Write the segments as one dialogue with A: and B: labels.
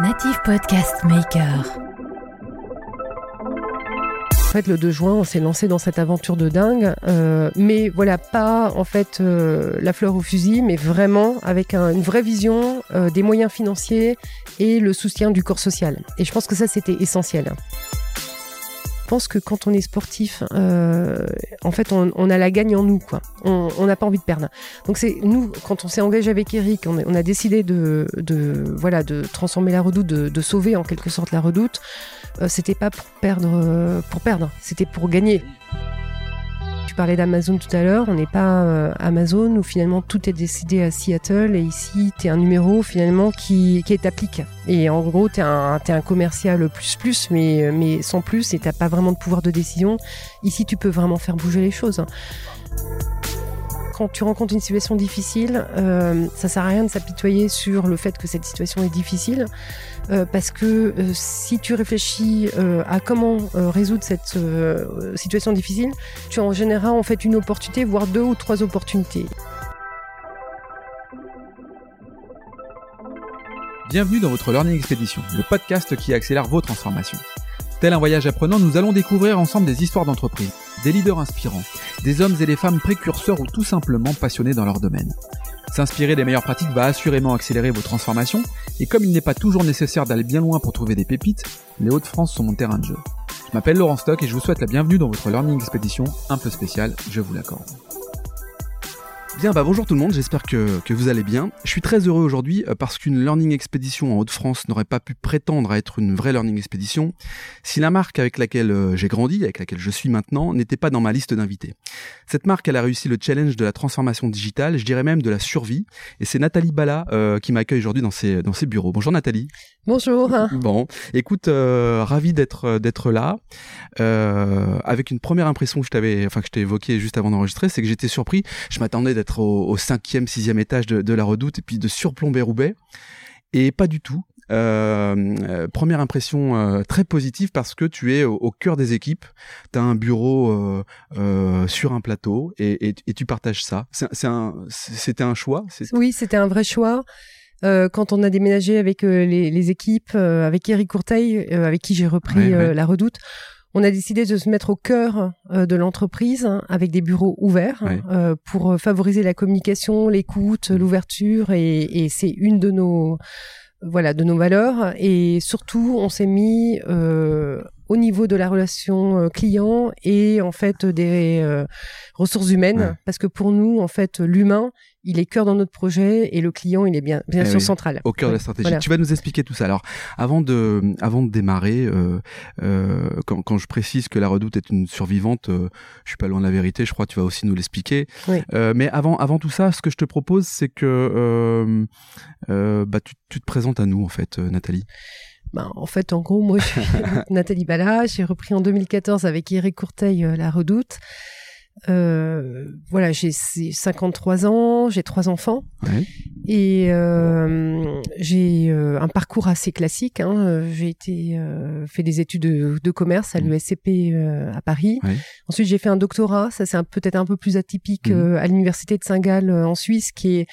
A: Native Podcast Maker.
B: En fait, le 2 juin, on s'est lancé dans cette aventure de dingue, euh, mais voilà, pas en fait euh, la fleur au fusil, mais vraiment avec un- une vraie vision euh, des moyens financiers et le soutien du corps social. Et je pense que ça, c'était essentiel. Pense que quand on est sportif, euh, en fait, on, a la gagne en nous, quoi. On n'a pas envie de perdre. Donc c'est nous, quand on s'est engagé avec Eric, on a, décidé de, de voilà de transformer la Redoute, de, de sauver en quelque sorte la Redoute. Euh, c'était pas pour perdre, euh, pour perdre, c'était pour gagner. Tu parlais d'Amazon tout à l'heure, on n'est pas euh, Amazon où finalement tout est décidé à Seattle et ici tu es un numéro finalement qui, qui est applique. Et en gros tu es un commercial plus plus mais, mais sans plus et t'as pas vraiment de pouvoir de décision. Ici tu peux vraiment faire bouger les choses. Quand tu rencontres une situation difficile, euh, ça sert à rien de s'apitoyer sur le fait que cette situation est difficile, euh, parce que euh, si tu réfléchis euh, à comment résoudre cette situation difficile, tu en généreras en fait une opportunité, voire deux ou trois opportunités.
C: Bienvenue dans votre Learning Expedition, le podcast qui accélère vos transformations. Tel un voyage apprenant, nous allons découvrir ensemble des histoires d'entreprise, des leaders inspirants, des hommes et des femmes précurseurs ou tout simplement passionnés dans leur domaine. S'inspirer des meilleures pratiques va assurément accélérer vos transformations, et comme il n'est pas toujours nécessaire d'aller bien loin pour trouver des pépites, les Hauts-de-France sont mon terrain de jeu. Je m'appelle Laurent Stock et je vous souhaite la bienvenue dans votre Learning Expedition un peu spéciale, je vous l'accorde. Bien, bah bonjour tout le monde, j'espère que, que vous allez bien. Je suis très heureux aujourd'hui euh, parce qu'une Learning Expedition en Haute-France n'aurait pas pu prétendre à être une vraie Learning Expedition si la marque avec laquelle euh, j'ai grandi, avec laquelle je suis maintenant, n'était pas dans ma liste d'invités. Cette marque, elle a réussi le challenge de la transformation digitale, je dirais même de la survie, et c'est Nathalie Bala euh, qui m'accueille aujourd'hui dans ses, dans ses bureaux. Bonjour Nathalie.
B: Bonjour.
C: Bon, écoute, euh, ravi d'être d'être là. Euh, avec une première impression que je t'avais, enfin que je t'ai évoquée juste avant d'enregistrer, c'est que j'étais surpris. Je m'attendais d'être au, au cinquième, sixième étage de, de la Redoute et puis de surplomber Roubaix, et pas du tout. Euh, euh, première impression euh, très positive parce que tu es au, au cœur des équipes. Tu as un bureau sur un plateau et, et, et tu partages ça. C'est un, c'était un choix.
B: Oui, c'était un vrai choix. Quand on a déménagé avec les, les équipes, avec Eric Courteil, avec qui j'ai repris
C: Ouais, ouais.
B: la Redoute, on a décidé de se mettre au cœur euh, de l'entreprise hein, avec des bureaux ouverts euh, pour euh, favoriser la communication, l'écoute,
C: Mhm.
B: l'ouverture et, et c'est une de nos voilà de nos valeurs et surtout on s'est mis euh, au niveau de la relation euh, client et en fait des euh, ressources humaines
C: Ouais.
B: parce que pour nous en fait l'humain il est cœur dans notre projet et le client il est bien bien
C: Eh
B: sûr
C: oui,
B: central
C: au cœur de la stratégie.
B: voilà.
C: Tu vas nous expliquer tout ça. Alors, avant de, avant de démarrer, euh, euh, quand, quand je précise que la Redoute est une survivante, je suis pas loin de la vérité. Je crois que tu vas aussi nous l'expliquer.
B: Oui.
C: Mais avant, avant tout ça, ce que je te propose, c'est que bah, tu, tu te présentes à nous, en fait, Nathalie.
B: Ben, en fait, en gros, moi, je suis Nathalie Bala. J'ai repris en 2014 avec Eric Courteil euh, la Redoute. Euh, voilà, j'ai 53 ans, j'ai trois enfants
C: Ouais.
B: et euh, j'ai euh, un parcours assez classique. Hein. J'ai été euh, fait des études de, de commerce à
C: Mhm.
B: l'USCP à Paris.
C: Ouais.
B: Ensuite, j'ai fait un doctorat. Ça, c'est peut-être un peu plus atypique euh, à l'université de Saint-Gall en Suisse, qui est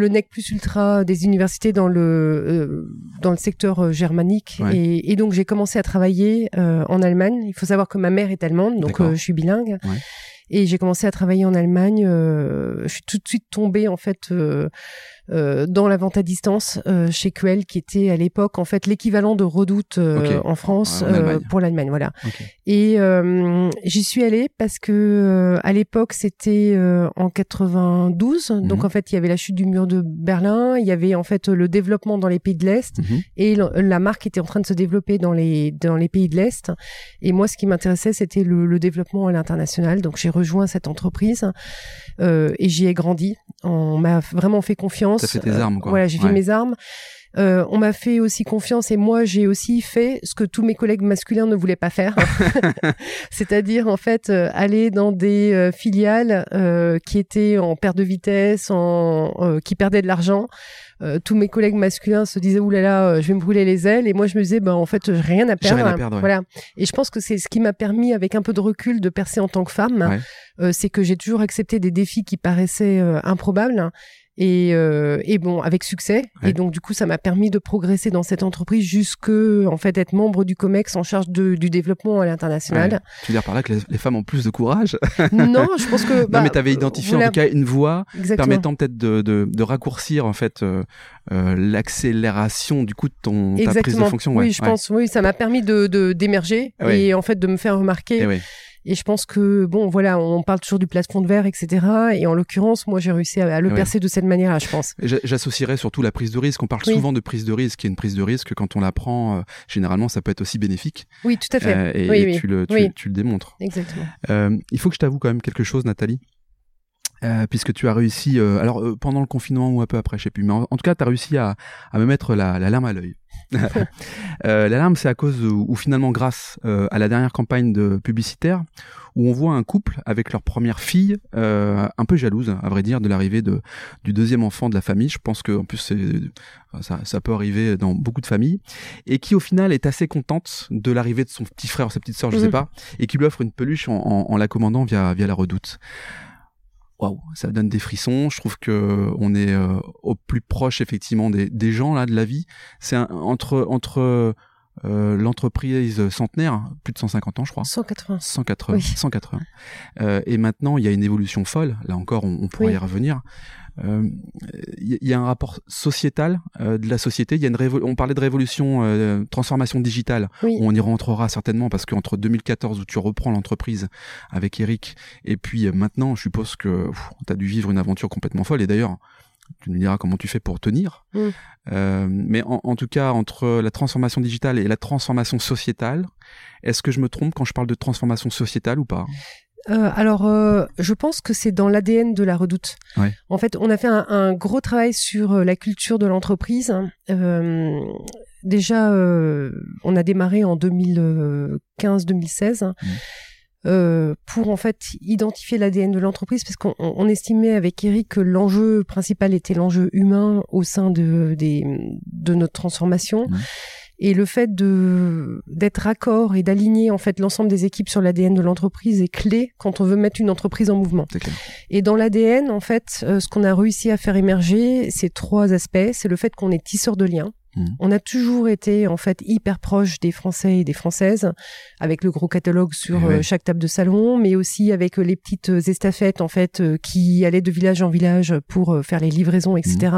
B: le nec plus ultra des universités dans le euh, dans le secteur euh, germanique
C: Ouais.
B: et, et donc j'ai commencé à travailler euh, en Allemagne. Il faut savoir que ma mère est allemande, donc euh, je suis bilingue.
C: Ouais.
B: Et j'ai commencé à travailler en Allemagne. euh, je suis tout de suite tombée en fait euh, dans la vente à distance euh, chez QL, qui était à l'époque en fait l'équivalent de Redoute euh, en France
C: En
B: euh, pour l'Allemagne. Voilà.
C: Ok.
B: Et euh, j'y suis allée parce que euh, à l'époque c'était euh, en 92, donc
C: Mhm.
B: en fait il y avait la chute du mur de Berlin, il y avait en fait le développement dans les pays de l'Est
C: Mhm.
B: et la marque était en train de se développer dans les dans les pays de l'Est. Et moi ce qui m'intéressait c'était le, le développement à l'international, donc j'ai rejoint cette entreprise euh, et j'y ai grandi. On m'a vraiment fait confiance.
C: T'as fait tes
B: Euh,
C: armes, quoi.
B: Voilà, j'ai
C: Ouais.
B: fait mes armes. Euh, on m'a fait aussi confiance et moi j'ai aussi fait ce que tous mes collègues masculins ne voulaient pas faire, c'est-à-dire en fait euh, aller dans des euh, filiales euh, qui étaient en perte de vitesse, en, euh, qui perdaient de l'argent. Euh, tous mes collègues masculins se disaient oulala, là là, je vais me brûler les ailes et moi je me disais ben en fait j'ai rien à perdre.
C: rien à perdre, ouais.
B: Voilà. Et je pense que c'est ce qui m'a permis avec un peu de recul de percer en tant que femme.
C: Ouais.
B: Euh, c'est que j'ai toujours accepté des défis qui paraissaient improbables Et, euh, et bon, avec succès.
C: Ouais.
B: Et donc, du coup, ça m'a permis de progresser dans cette entreprise jusque, en fait, être membre du COMEX en charge de, du développement à l'international.
C: Ouais. Tu veux dire par là que les, les femmes ont plus de courage
B: non, je pense que. bah,
C: Non, mais tu avais identifié
B: voilà,
C: en tout cas une voie
B: exactement.
C: permettant peut-être de, de, de raccourcir en fait euh, euh, l'accélération du coup de ton ta prise de fonction. ouais.
B: Oui, je pense. Oui, ça m'a permis de d'émerger et en fait de me faire remarquer.
C: Eh.
B: Et je pense que bon, voilà, on parle toujours du plafond de verre, etc. Et en l'occurrence, moi, j'ai réussi à, à le
C: Ouais.
B: percer de cette manière-là, je pense.
C: Et j'a- J'associerais surtout la prise de risque. On parle
B: Oui.
C: souvent de prise de risque, est une prise de risque quand on la prend. euh, généralement, ça peut être aussi bénéfique.
B: Oui, tout à fait.
C: Euh, et
B: oui,
C: et
B: oui.
C: tu, le, tu,
B: Oui.
C: tu le démontres.
B: Exactement.
C: Euh, il faut que je t'avoue quand même quelque chose, Nathalie. Euh, puisque tu as réussi, euh, alors euh, pendant le confinement ou un peu après, je sais plus, mais en, en tout cas, tu as réussi à, à me mettre la, la larme à l'œil. Euh, la larme, c'est à cause ou ou finalement grâce euh, à la dernière campagne de publicitaire où on voit un couple avec leur première fille, euh, un peu jalouse, à vrai dire, de l'arrivée de du deuxième enfant de la famille. Je pense que en plus c'est ça, ça peut arriver dans beaucoup de familles et qui au final est assez contente de l'arrivée de son petit frère ou sa petite sœur, je sais
B: Mhm.
C: pas, et qui lui offre une peluche en, en, en la commandant via via la Redoute. Waouh, ça donne des frissons. Je trouve que on est euh, au plus proche effectivement des, des gens là de la vie. C'est entre entre euh, l'entreprise centenaire, plus de 150 ans je crois.
B: 180.
C: 180,
B: Oui.
C: 180. Euh, et maintenant, il y a une évolution folle. Là encore, on, on pourra
B: Oui.
C: y revenir. Euh, Il y, il y a un rapport sociétal euh, de la société. Il y a une révo- on parlait de révolution, euh, transformation digitale.
B: Oui.
C: On y rentrera certainement parce qu'entre 2014 où tu reprends l'entreprise avec Eric et puis euh, maintenant, je suppose que tu as dû vivre une aventure complètement folle. Et d'ailleurs, tu nous diras comment tu fais pour tenir.
B: Mm.
C: Euh, mais en, en tout cas, entre la transformation digitale et la transformation sociétale, est-ce que je me trompe quand je parle de transformation sociétale ou pas?
B: Euh, alors, euh, je pense que c'est dans l'ADN de la Redoute.
C: Ouais.
B: En fait, on a fait un, un gros travail sur la culture de l'entreprise. Euh, déjà, on a démarré en 2015-2016.
C: Mhm.
B: Euh, pour en fait identifier l'ADN de l'entreprise parce qu'on on- on estimait avec Eric que l'enjeu principal était l'enjeu humain au sein de, des, de notre transformation
C: Mhm.
B: Et le fait de d'être raccord et d'aligner en fait l'ensemble des équipes sur l'ADN de l'entreprise est clé quand on veut mettre une entreprise en mouvement. Et dans l'ADN, en fait, euh, ce qu'on a réussi à faire émerger, c'est trois aspects. C'est le fait qu'on est tisseur de liens.
C: Mhm.
B: On a toujours été en fait hyper proche des Français et des Françaises, avec le gros catalogue sur
C: Eh ouais.
B: euh, chaque table de salon, mais aussi avec euh, les petites estafettes en fait euh, qui allaient de village en village pour faire les livraisons, etc.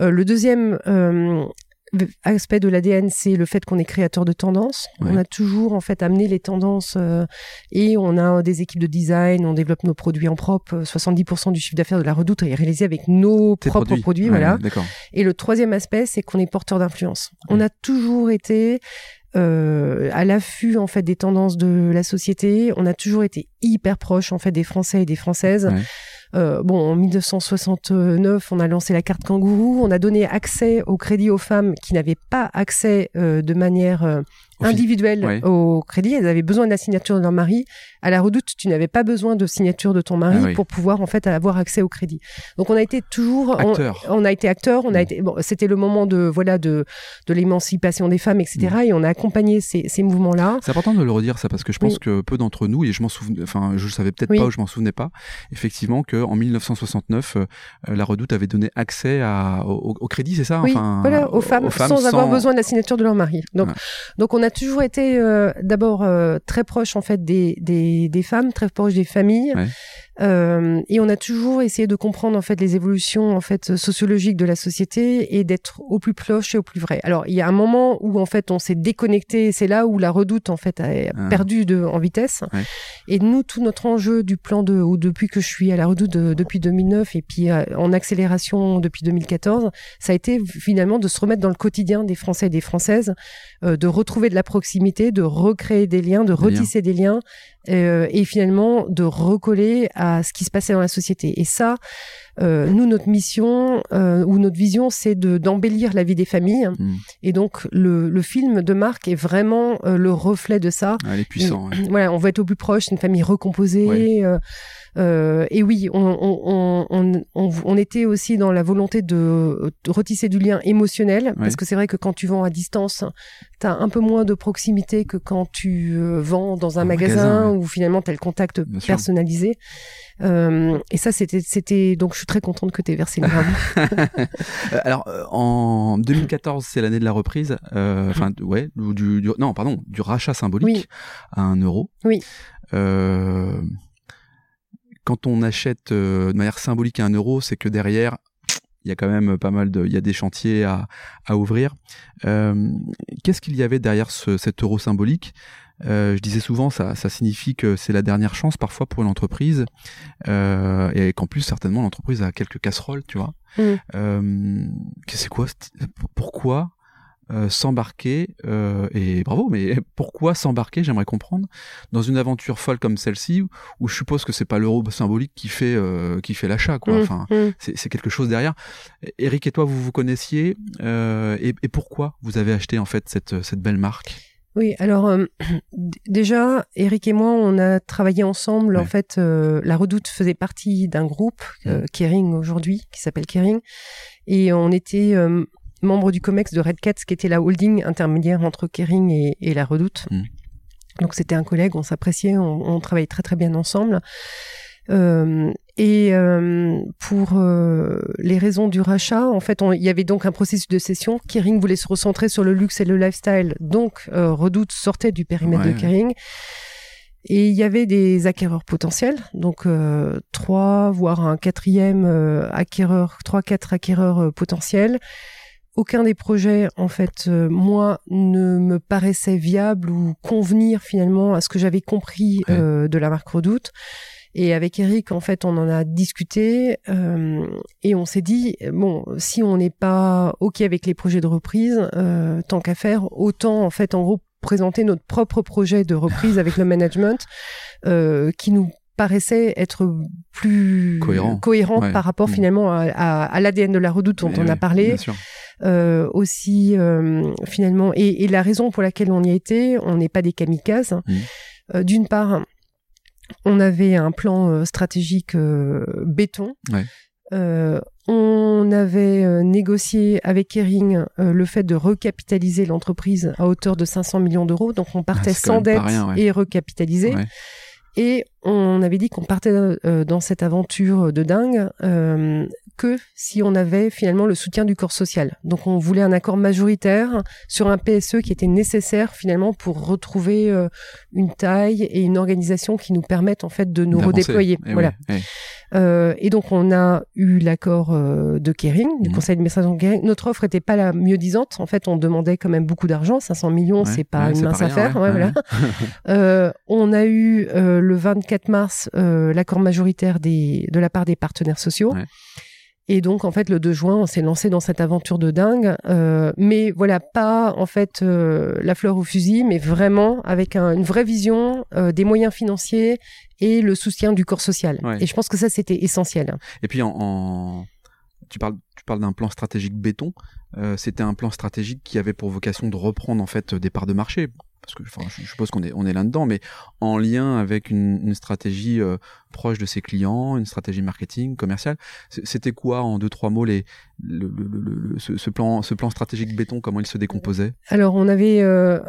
B: Euh, le deuxième aspect de l'ADN, c'est le fait qu'on est créateur de tendances.
C: Ouais.
B: On a toujours en fait amené les tendances euh, et on a des équipes de design, on développe nos produits en propre. 70% du chiffre d'affaires de la Redoute est réalisé avec nos propres produits,
C: Ouais,
B: voilà. Et le troisième aspect, c'est qu'on est porteur d'influence. On a toujours été euh, à l'affût en fait des tendances de la société. On a toujours été hyper proche en fait des Français et des Françaises. Euh, bon, en 1969, on a lancé la carte kangourou. On a donné accès au crédit aux femmes qui n'avaient pas accès euh, de manière euh,
C: Au
B: crédit. Elles avaient besoin de la signature de leur mari. À la Redoute, tu n'avais pas besoin de signature de ton mari
C: Ah oui.
B: pour pouvoir en fait avoir accès au crédit. Donc on a été toujours on-
C: Acteur.
B: on a été acteur, on a
C: Mm.
B: été bon, c'était le moment de voilà de de l'émancipation des femmes, etc.
C: Mm.
B: Et on a accompagné ces, ces mouvements-là.
C: C'est important de le redire ça parce que je pense
B: Oui.
C: que peu d'entre nous et je m'en souvenais, enfin je le savais peut-être pas ou je m'en souvenais pas, effectivement que en 1969 euh, la Redoute avait donné accès à, au, au crédit, c'est ça
B: Oui,
C: enfin,
B: voilà, aux femmes, sans, avoir besoin de la signature de leur mari. Donc,
C: Ouais.
B: donc on a toujours été euh, d'abord euh, très proche en fait des, femmes, très proche des familles. Euh, et on a toujours essayé de comprendre en fait les évolutions en fait sociologiques de la société et d'être au plus proche et au plus vrai. Alors il y a un moment où en fait on s'est déconnecté, c'est là où la Redoute en fait a
C: Ah.
B: perdu de en vitesse.
C: Ouais.
B: Et nous, tout notre enjeu du plan de, ou depuis que je suis à la Redoute de- depuis 2009 et puis euh, en accélération depuis 2014, ça a été finalement de se remettre dans le quotidien des Français et des Françaises, euh, de retrouver de la proximité, de recréer des liens, de
C: Des liens.
B: retisser des liens, et finalement de recoller à ce qui se passait dans la société. Et ça, euh, nous, notre mission euh, ou notre vision, c'est de d'embellir la vie des familles.
C: Mm.
B: Et donc, le, le film de Marc est vraiment euh, le reflet de ça.
C: Ah, elle est puissant. ouais.
B: Voilà, on veut être au plus proche, une famille recomposée.
C: Ouais.
B: euh, euh, et oui, on, on, on, on, était aussi dans la volonté de, de retisser du lien émotionnel, parce que c'est vrai que quand tu vends à distance, tu as un peu moins de proximité que quand tu euh, vends dans un magasin, où finalement tu as le contact personnalisé. Euh, et ça, c'était, c'était, donc je suis très contente que tu aies versé le
C: euh, Alors, en 2014, c'est l'année de la reprise, enfin, ouais, du, du, non, pardon, du rachat symbolique à un euro.
B: Oui.
C: quand on achète de manière symbolique à un euro, c'est que derrière, il y a quand même pas mal de, il y a des chantiers à, à ouvrir. Euh, Qu'est-ce qu'il y avait derrière ce, cet euro symbolique? euh, Je disais souvent, ça, ça signifie que c'est la dernière chance parfois pour une entreprise, euh, et qu'en plus certainement l'entreprise a quelques casseroles, tu vois. Mmh. Euh, c'est quoi Pourquoi euh, s'embarquer euh, et bravo mais pourquoi s'embarquer j'aimerais comprendre dans une aventure folle comme celle-ci où, je suppose que c'est pas l'euro symbolique qui fait euh, qui fait l'achat quoi mmh, enfin mmh. c'est quelque chose derrière Eric et toi vous vous connaissiez et, et, pourquoi vous avez acheté en fait cette cette belle marque?
B: Oui, alors déjà, Eric et moi, on a travaillé ensemble. En fait, la Redoute faisait partie d'un groupe, mmh. Kering aujourd'hui, qui s'appelle Kering, et on était membre du COMEX de Red Cats, qui était la holding intermédiaire entre Kering et, la Redoute. Mm. Donc c'était un collègue, on s'appréciait, on, travaillait très très bien ensemble. Euh, et euh, pour euh, les raisons du rachat, en fait, il y avait donc un processus de cession. Kering voulait se recentrer sur le luxe et le lifestyle, donc Redoute sortait du périmètre de Kering. Et il y avait des acquéreurs potentiels, donc trois, voire un quatrième acquéreur, trois, quatre acquéreurs potentiels aucun des projets, en fait, euh, moi, ne me paraissait viable ou convenir finalement à ce que j'avais compris euh, de la marque Redoute. Et avec Eric, en fait, on en a discuté euh, et on s'est dit bon, si on n'est pas ok avec les projets de reprise, tant qu'à faire, autant en fait, en gros, présenter notre propre projet de reprise avec le management qui nous paraissait être plus
C: cohérent,
B: cohérent par rapport mmh. finalement à, à, l'ADN de la redoute dont on a parlé. Euh, aussi euh, finalement et, et, la raison pour laquelle on y a été, on n'est pas des kamikazes. Mmh. Euh, D'une part, on avait un plan euh, stratégique euh, béton. Ouais. on avait négocié avec Kering le fait de recapitaliser l'entreprise à hauteur de 500 millions d'euros. Donc on partait ah, sans dette et recapitalisé. Ouais. Et on avait dit qu'on partait euh, dans cette aventure de dingue euh, que si on avait finalement le soutien du corps social. Donc on voulait un accord majoritaire sur un PSE qui était nécessaire finalement pour retrouver euh, une taille et une organisation qui nous permettent en fait de nous redéployer. Eh voilà. Euh, et donc on a eu l'accord euh, de Kering, du mmh. conseil d'administration de Kering. Notre offre n'était pas la mieux disante. En fait, on demandait quand même beaucoup d'argent. 500 millions, c'est pas une mince affaire. voilà. euh, on a eu le 24 mars l'accord majoritaire des, de la part des partenaires sociaux. Et donc, en fait, le 2 juin, on s'est lancé dans cette aventure de dingue. Euh, mais voilà, pas en fait euh, la fleur au fusil, mais vraiment avec un, une vraie vision, euh, des moyens financiers et le soutien du corps social. Et je pense que ça, c'était essentiel.
C: Et puis, en, en... tu parles, tu parles d'un plan stratégique béton. Euh, c'était un plan stratégique qui avait pour vocation de reprendre en fait des parts de marché parce que enfin, je suppose qu'on est on est là dedans, mais en lien avec une, une stratégie euh, proche de ses clients, une stratégie marketing, commerciale. C'était quoi en deux trois mots les le, le, le, ce, ce, plan ce plan stratégique béton comment il se décomposait?
B: Alors on avait euh,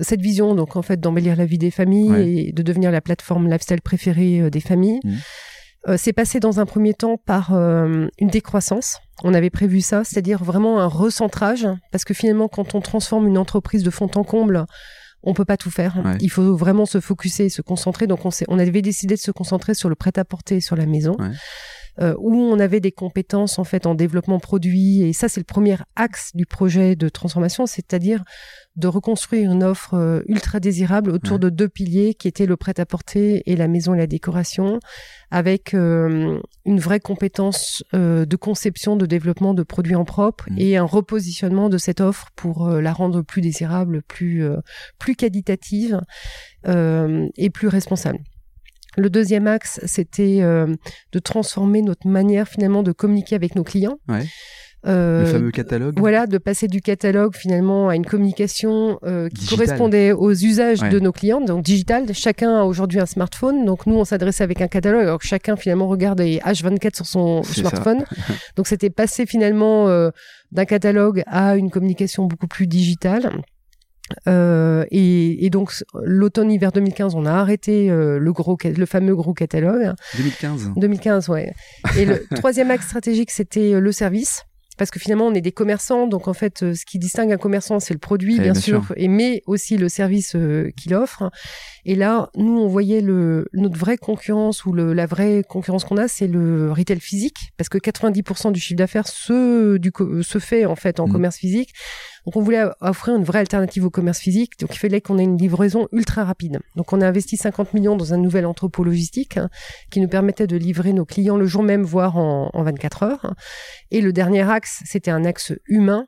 B: cette vision donc en fait d'embellir la vie des familles et de devenir la plateforme lifestyle préférée euh, des familles. Mmh. c'est passé dans un premier temps par une décroissance. On avait prévu ça, c'est-à-dire vraiment un recentrage, parce que finalement, quand on transforme une entreprise de fond en comble, on peut pas tout faire. Il faut vraiment se focuser, se concentrer. Donc on, on avait décidé de se concentrer sur le prêt-à-porter sur la maison. Euh, où on avait des compétences en fait en développement produit et ça c'est le premier axe du projet de transformation, c'est-à-dire de reconstruire une offre euh, ultra désirable autour de deux piliers qui étaient le prêt-à-porter et la maison et la décoration, avec euh, une vraie compétence de conception, de développement de produits en propre mmh. et un repositionnement de cette offre pour la rendre plus désirable, plus plus qualitative et plus responsable. Le deuxième axe, c'était euh, de transformer notre manière finalement de communiquer avec nos clients.
C: Ouais. Euh, le fameux catalogue.
B: Voilà, de passer du catalogue finalement à une communication euh, qui correspondait aux usages de nos clients, donc digital. Chacun a aujourd'hui un smartphone, donc nous on s'adressait avec un catalogue, alors que chacun finalement regarde les H24 sur son smartphone. donc c'était passer finalement d'un catalogue à une communication beaucoup plus digitale. Euh, et, et, donc l'automne-hiver 2015, on a arrêté euh, le gros, le fameux gros catalogue.
C: 2015.
B: 2015, ouais. Et le troisième axe stratégique, c'était euh, le service parce que finalement on est des commerçants, donc en fait euh, ce qui distingue un commerçant c'est le produit
C: Eh,
B: bien,
C: bien
B: sûr,
C: sûr.
B: et mais aussi le service euh, qu'il offre. Et là, nous on voyait le notre vraie concurrence ou le, la vraie concurrence qu'on a, c'est le retail physique, parce que 90% du chiffre d'affaires se du se fait en fait en
C: Mhm.
B: commerce physique. Donc on voulait offrir une vraie alternative au commerce physique, donc il fallait qu'on ait une livraison ultra rapide. Donc on a investi 50 millions dans un nouvel entrepôt logistique hein, qui nous permettait de livrer nos clients le jour même, voire en, en 24 heures. Et le dernier axe, c'était un axe humain.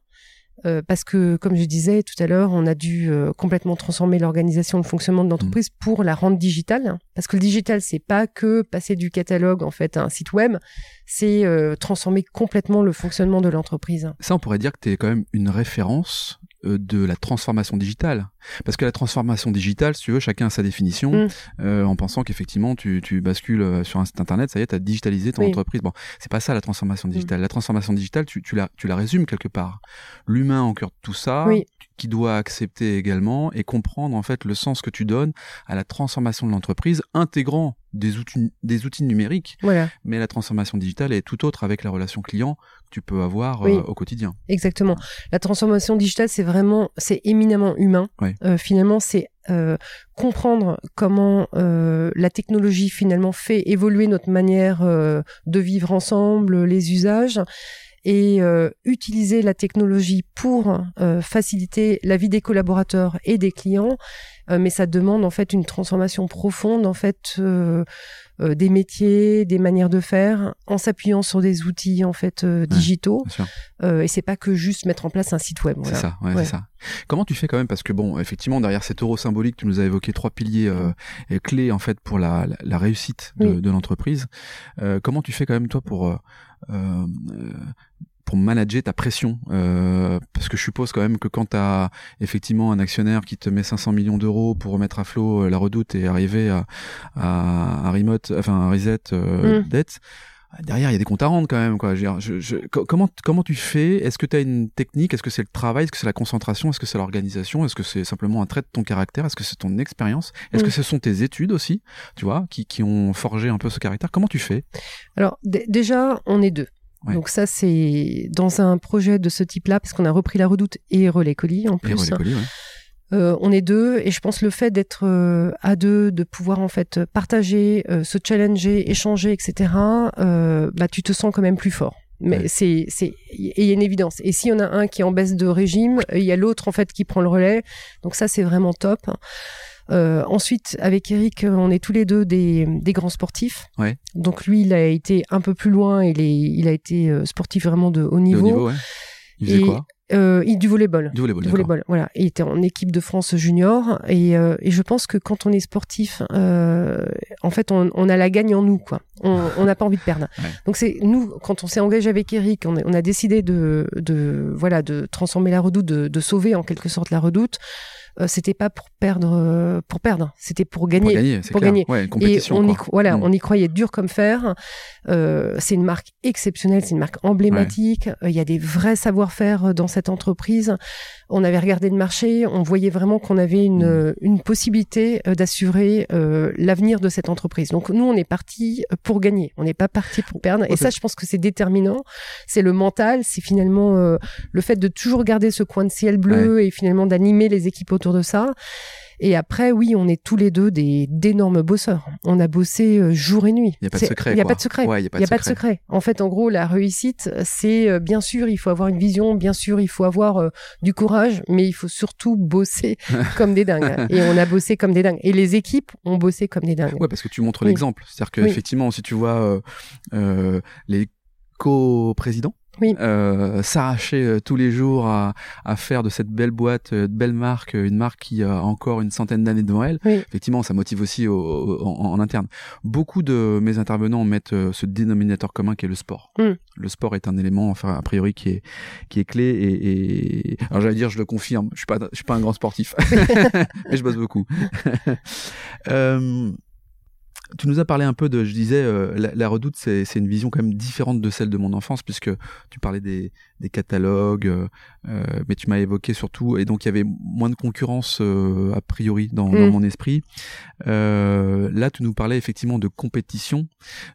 B: Euh, parce que, comme je disais tout à l'heure, on a dû euh, complètement transformer l'organisation, le fonctionnement de l'entreprise pour la rendre digitale. Parce que le digital, c'est pas que passer du catalogue en fait à un site web, c'est euh, transformer complètement le fonctionnement de l'entreprise.
C: Ça, on pourrait dire que tu es quand même une référence de la transformation digitale. Parce que la transformation digitale, si tu veux, chacun a sa définition,
B: Mm.
C: euh, en pensant qu'effectivement, tu, tu bascules euh, sur un site internet, ça y est, tu as digitalisé ton
B: Oui.
C: entreprise. Bon, c'est pas ça la transformation digitale. La transformation digitale, tu, tu, la, tu la résumes quelque part. L'humain en cœur de tout ça,
B: Oui.
C: qui doit accepter également et comprendre en fait le sens que tu donnes à la transformation de l'entreprise, intégrant des outils, des outils numériques,
B: Voilà.
C: mais la transformation digitale est tout autre avec la relation client que tu peux avoir
B: Oui.
C: euh, au quotidien.
B: Exactement. La transformation digitale, c'est vraiment, c'est éminemment humain. Euh, finalement, c'est euh, comprendre comment euh, la technologie finalement fait évoluer notre manière de vivre ensemble, les usages, et euh, utiliser la technologie pour euh, faciliter la vie des collaborateurs et des clients. Euh, mais ça demande en fait une transformation profonde en fait euh, euh, des métiers, des manières de faire, en s'appuyant sur des outils en fait euh, digitaux. Euh, et c'est pas que juste mettre en place un site web.
C: C'est
B: voilà.
C: ça, ouais,
B: Ouais.
C: c'est ça. Comment tu fais quand même parce que bon, effectivement, derrière cet euro symbolique, tu nous as évoqué trois piliers euh, clés en fait pour la, la, la réussite de,
B: Oui.
C: de l'entreprise. Euh, comment tu fais quand même toi pour pour manager ta pression euh, Parce que je suppose quand même que quand tu as effectivement un actionnaire qui te met 500 millions d'euros pour remettre à flot euh, la redoute et arriver à, à, à remote, enfin un reset euh,
B: Mm.
C: dette. Derrière, il y a des comptes à rendre quand même. Quoi. Je je- je- co- comment, comment tu fais? Est-ce que tu as une technique? Est-ce que c'est le travail? Est-ce que c'est la concentration? Est-ce que c'est l'organisation? Est-ce que c'est simplement un trait de ton caractère? Est-ce que c'est ton expérience? Est-ce
B: Mm.
C: que ce sont tes études aussi, tu vois, qui, qui ont forgé un peu ce caractère? Comment tu fais?
B: Alors déjà, on est deux.
C: Ouais.
B: Donc ça, c'est dans un projet de ce type-là, parce qu'on a repris la redoute et Relais Colis en
C: Et
B: plus.
C: relais colis, ouais.
B: Euh, on est deux, et je pense le fait d'être euh, à deux, de pouvoir en fait partager, euh, se challenger, échanger, etc. Euh, bah tu te sens quand même plus fort. Mais
C: Ouais.
B: c'est c'est il y a une évidence. Et s'il y en a un qui est en baisse de régime, il y a l'autre en fait qui prend le relais. Donc ça c'est vraiment top. Euh, ensuite, avec Eric, on est tous les deux des, des grands sportifs.
C: Ouais.
B: Donc lui, il a été un peu plus loin. Il, est, il a été euh, sportif vraiment de haut niveau.
C: au niveau, ouais. Il faisait
B: Et-
C: quoi?
B: Euh, il, du volleyball.
C: Du volleyball,
B: Du volleyball, voilà. Il était en équipe de France junior et, euh, et je pense que quand on est sportif, euh, en fait, on, on a la gagne en nous, quoi. On on n'a pas envie de perdre.
C: Ouais.
B: Donc c'est nous, quand on s'est engagé avec Eric, on a, on a décidé de, de voilà de transformer la redoute, de, de sauver en quelque sorte la redoute. Euh, c'était pas pour perdre, euh, pour perdre. C'était pour gagner.
C: Pour gagner, c'est
B: pour
C: clair.
B: gagner.
C: Ouais, une
B: Et on y,
C: quoi.
B: voilà,
C: Mm.
B: on y croyait dur comme fer. Euh, c'est une marque exceptionnelle, c'est une marque emblématique. Euh, Il y a des vrais savoir-faire dans cette entreprise. On avait regardé le marché, on voyait vraiment qu'on avait une,
C: Mm.
B: une possibilité d'assurer l'avenir de cette entreprise. Donc nous, on est parti pour gagner. On n'est pas parti pour perdre. Et ça, je pense que c'est déterminant. C'est le mental, c'est finalement le fait de toujours garder ce coin de ciel bleu et finalement d'animer les équipes autour de ça. Et après, oui, on est tous les deux des d'énormes bosseurs. On a bossé euh, jour et nuit.
C: Il n'y a pas de secret.
B: Il n'y a pas de secret.
C: Ouais, il n'y a pas de
B: a pas de
C: secret.
B: En fait, en gros, la réussite, c'est euh, bien sûr, il faut avoir une vision, bien sûr, il faut avoir euh, du courage, mais il faut surtout bosser comme des dingues. Et on a bossé comme des dingues. Et les équipes ont bossé comme des dingues.
C: Ouais, parce que tu montres
B: Oui.
C: l'exemple. C'est-à-dire que
B: Oui.
C: effectivement, si tu vois euh, euh, les co-présidents
B: Oui.
C: euh, s'arracher euh, tous les jours à, à faire de cette belle boîte, euh, de belle marque, une marque qui a encore une centaine d'années devant elle,
B: Oui.
C: effectivement, ça motive aussi au- au- en, en interne. Beaucoup de mes intervenants mettent ce dénominateur commun qui est le sport.
B: Mm.
C: Le sport est un élément, enfin, a priori, qui est, qui est clé. Et, et... alors, j'allais dire, je le confirme, je suis pas, je suis pas un grand sportif, mais je bosse beaucoup. Euh, tu nous as parlé un peu de, je disais, euh, la, redoute, c'est une vision quand même différente de celle de mon enfance, puisque tu parlais des, des catalogues, euh, euh, mais tu m'as évoqué surtout, et donc il y avait moins de concurrence euh, a priori dans, dans
B: Mm.
C: mon esprit. Euh, là, tu nous parlais effectivement de compétition.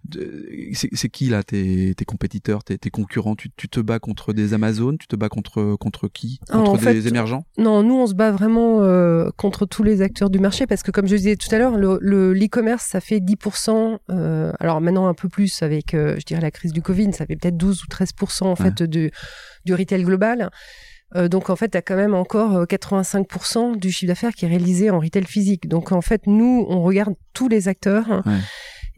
C: De- C'est qui là tes, tes compétiteurs, tes, tes concurrents? Tu, tu te bats contre des Amazones, tu te bats contre contre qui? Contre
B: en
C: des
B: fait,
C: émergents?
B: Non, nous on se bat vraiment euh, contre tous les acteurs du marché parce que comme je disais tout à l'heure, le le- l'e-commerce ça fait 10%. euh, alors maintenant un peu plus avec, euh, je dirais la crise du Covid, ça fait peut-être 12 ou 13% en fait du du retail global. Euh, donc en fait, tu as quand même encore euh, 85% du chiffre d'affaires qui est réalisé en retail physique. Donc en fait, nous, on regarde tous les acteurs hein,
C: Ouais.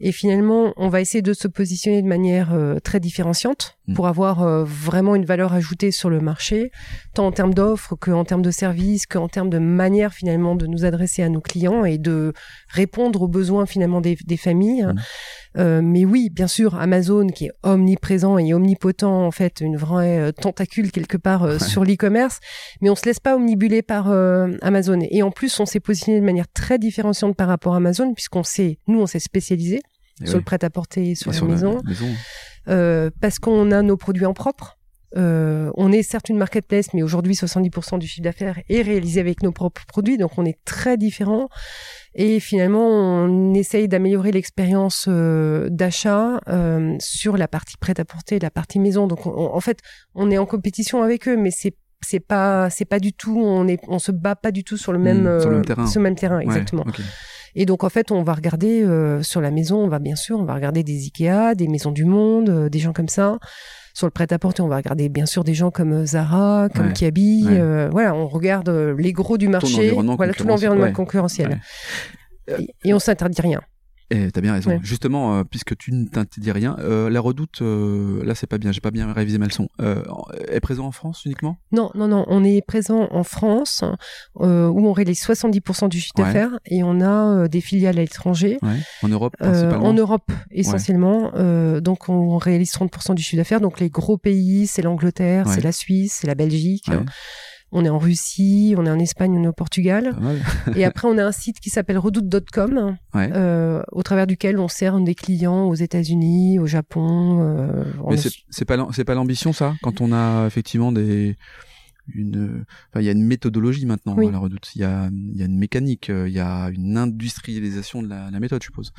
B: et finalement, on va essayer de se positionner de manière euh, très différenciante. Pour avoir euh, vraiment une valeur ajoutée sur le marché, tant en termes d'offres qu'en termes de services, qu'en termes de manière finalement de nous adresser à nos clients et de répondre aux besoins finalement des, des familles.
C: Mm.
B: Euh, mais oui, bien sûr, Amazon qui est omniprésent et omnipotent, en fait, une vraie euh, tentacule quelque part euh,
C: Ouais.
B: sur l'e-commerce, mais on se laisse pas omnibuler par euh, Amazon. Et en plus, on s'est positionné de manière très différenciante par rapport à Amazon, puisqu'on s'est, nous, on s'est spécialisé sur
C: oui.
B: le prêt-à-porter, sur
C: Et
B: la maison,
C: maison.
B: euh, parce qu'on a nos produits en propre. Euh, on est certes une marketplace, mais aujourd'hui 70% du chiffre d'affaires est réalisé avec nos propres produits, donc on est très différents. Et finalement, on essaye d'améliorer l'expérience euh, d'achat euh, sur la partie prêt-à-porter, la partie maison. Donc, on- en fait, on est en compétition avec eux, mais c'est c'est pas c'est pas du tout on est on se bat pas du tout sur le même
C: Mmh, sur le même terrain.
B: sur le même terrain
C: Ouais,
B: exactement. Et donc en fait, on va regarder euh, sur la maison, on va bien sûr, on va regarder des Ikea, des Maisons du Monde, euh, des gens comme ça. Sur le prêt-à-porter, on va regarder bien sûr des gens comme euh, Zara, comme
C: Ouais.
B: Kiabi.
C: Ouais.
B: euh, voilà, on regarde les gros du marché,
C: environnement
B: voilà tout l'environnement
C: ouais.
B: concurrentiel. Et on s'interdit rien.
C: Eh, t'as bien raison.
B: Ouais.
C: Justement, euh, puisque tu ne t'interdis rien, euh, la redoute, euh, là c'est pas bien, j'ai pas bien révisé ma leçon. Euh, est présent en France uniquement?
B: Non, non, non, on est présent en France, euh, où on réalise 70% du chiffre
C: Ouais.
B: d'affaires, et on a des filiales à l'étranger.
C: Ouais. En Europe principalement.
B: en Europe essentiellement. Euh, donc on réalise 30% du chiffre d'affaires. Donc les gros pays, c'est l'Angleterre, c'est la Suisse, c'est la Belgique. On est en Russie, on est en Espagne, on est au Portugal. Et après on a un site qui s'appelle redoute.com,
C: Ouais.
B: euh, au travers duquel on sert des clients aux États-Unis, au Japon. euh,
C: Mais c'est pas c'est pas l'ambition ça quand on a effectivement des une il y a une méthodologie maintenant
B: Oui.
C: à la redoute il y a il y a une mécanique euh, il y a une industrialisation de la, la méthode je suppose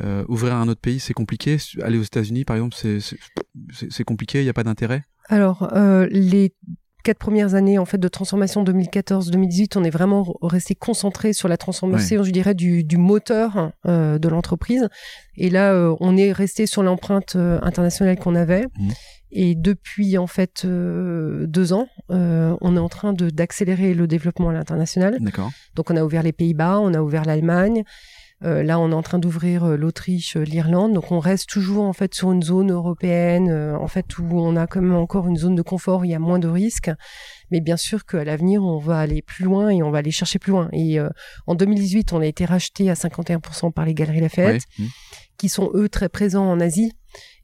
C: euh, ouvrir un autre pays c'est compliqué aller aux États-Unis par exemple c'est compliqué il y a pas d'intérêt?
B: Alors, euh, les quatre premières années en fait de transformation 2014-2018, on est vraiment resté concentré sur la transformation, je dirais, du, du moteur euh, de l'entreprise. Et là, euh, on est resté sur l'empreinte euh, internationale qu'on avait.
C: Mhm.
B: Et depuis en fait deux ans, on est en train de d'accélérer le développement à l'international.
C: d'accord
B: Donc, on a ouvert les Pays-Bas, on a ouvert l'Allemagne. Euh, là, on est en train d'ouvrir euh, l'Autriche, euh, l'Irlande. Donc, on reste toujours en fait sur une zone européenne, en fait où on a quand même encore une zone de confort, où il y a moins de risques. Mais bien sûr qu'à l'avenir, on va aller plus loin et on va aller chercher plus loin. Et euh, en 2018, on a été racheté à 51% par les Galeries Lafayette
C: Ouais.
B: Qui sont eux très présents en Asie.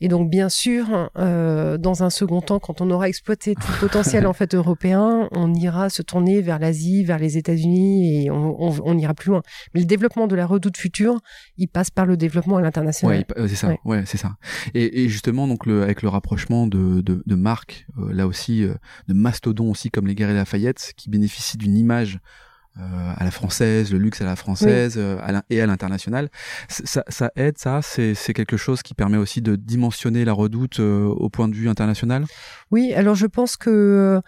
B: Et donc bien sûr, euh, dans un second temps, quand on aura exploité tout le potentiel en fait européen, on ira se tourner vers l'Asie, vers les États-Unis et on, on- on ira plus loin. Mais le développement de la redoute future, il passe par le développement à l'international.
C: Ouais, euh, c'est ça. Ouais,
B: Ouais.
C: c'est ça. Et, et justement, donc le, avec le rapprochement de, de, de marques, euh, là aussi, euh, de mastodons aussi comme les Galeries Lafayette, qui bénéficient d'une image euh, à la française, le luxe à la française euh, à et à l'international, ça, ça aide, ça. C'est c'est quelque chose qui permet aussi de dimensionner la Redoute euh, au point de vue international?
B: Oui, alors je pense que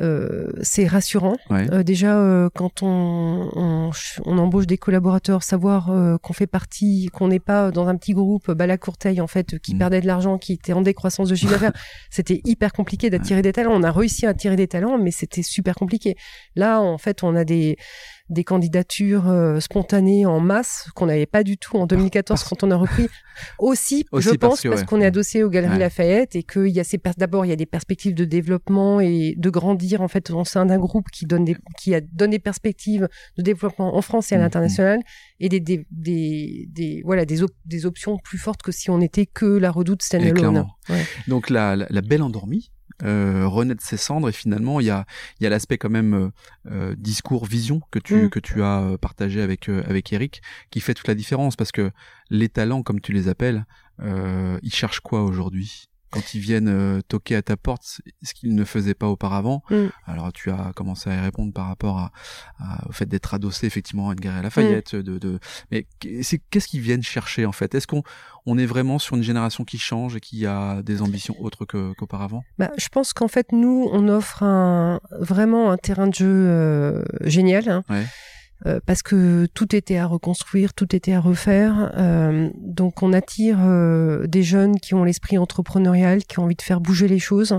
B: euh, c'est rassurant.
C: Ouais.
B: Euh, déjà, euh, quand on, on, on embauche des collaborateurs, savoir euh, qu'on fait partie, qu'on n'est pas dans un petit groupe Bala Courteil en fait qui
C: Mm.
B: perdait de l'argent, qui était en décroissance de chiffre d'affaires, c'était hyper compliqué d'attirer des talents. On a réussi à attirer des talents, mais c'était super compliqué. Là, en fait, on a des des candidatures euh, spontanées en masse qu'on n'avait pas du tout en 2014
C: parce-
B: quand on a repris. Aussi,
C: Aussi
B: je pense, parce
C: ouais.
B: qu'on est adossé aux Galeries
C: Ouais.
B: Lafayette et qu'il y a ces d'abord il y a des perspectives de développement et de grandir en fait au sein d'un groupe qui donne des qui a, donne des perspectives de développement en France et à
C: Mhm.
B: l'international et des des, des des voilà des op- des options plus fortes que si on était que la Redoute standalone. Ouais.
C: Donc la, la, la belle endormie euh, renaît de ses cendres et finalement il y a, il y a l'aspect quand même euh, euh, discours vision que tu
B: Mm.
C: que tu as euh, partagé avec euh, avec Eric qui fait toute la différence parce que les talents comme tu les appelles euh, ils cherchent quoi aujourd'hui? Quand ils viennent euh, toquer à ta porte, ce qu'ils ne faisaient pas auparavant.
B: Mm.
C: Alors tu as commencé à y répondre par rapport à, à- au fait d'être adossé effectivement à une galerie Lafayette.
B: Mm.
C: De, de... Mais c'est qu'est-ce qu'ils viennent chercher en fait? Est-ce qu'on on est vraiment sur une génération qui change et qui a des ambitions autres qu'auparavant?
B: Bah, je pense qu'en fait, nous, on offre un, vraiment un terrain de jeu euh, génial. hein.
C: Ouais.
B: Euh, parce que tout était à reconstruire, tout était à refaire. Euh, donc on attire euh, des jeunes qui ont l'esprit entrepreneurial, qui ont envie de faire bouger les choses.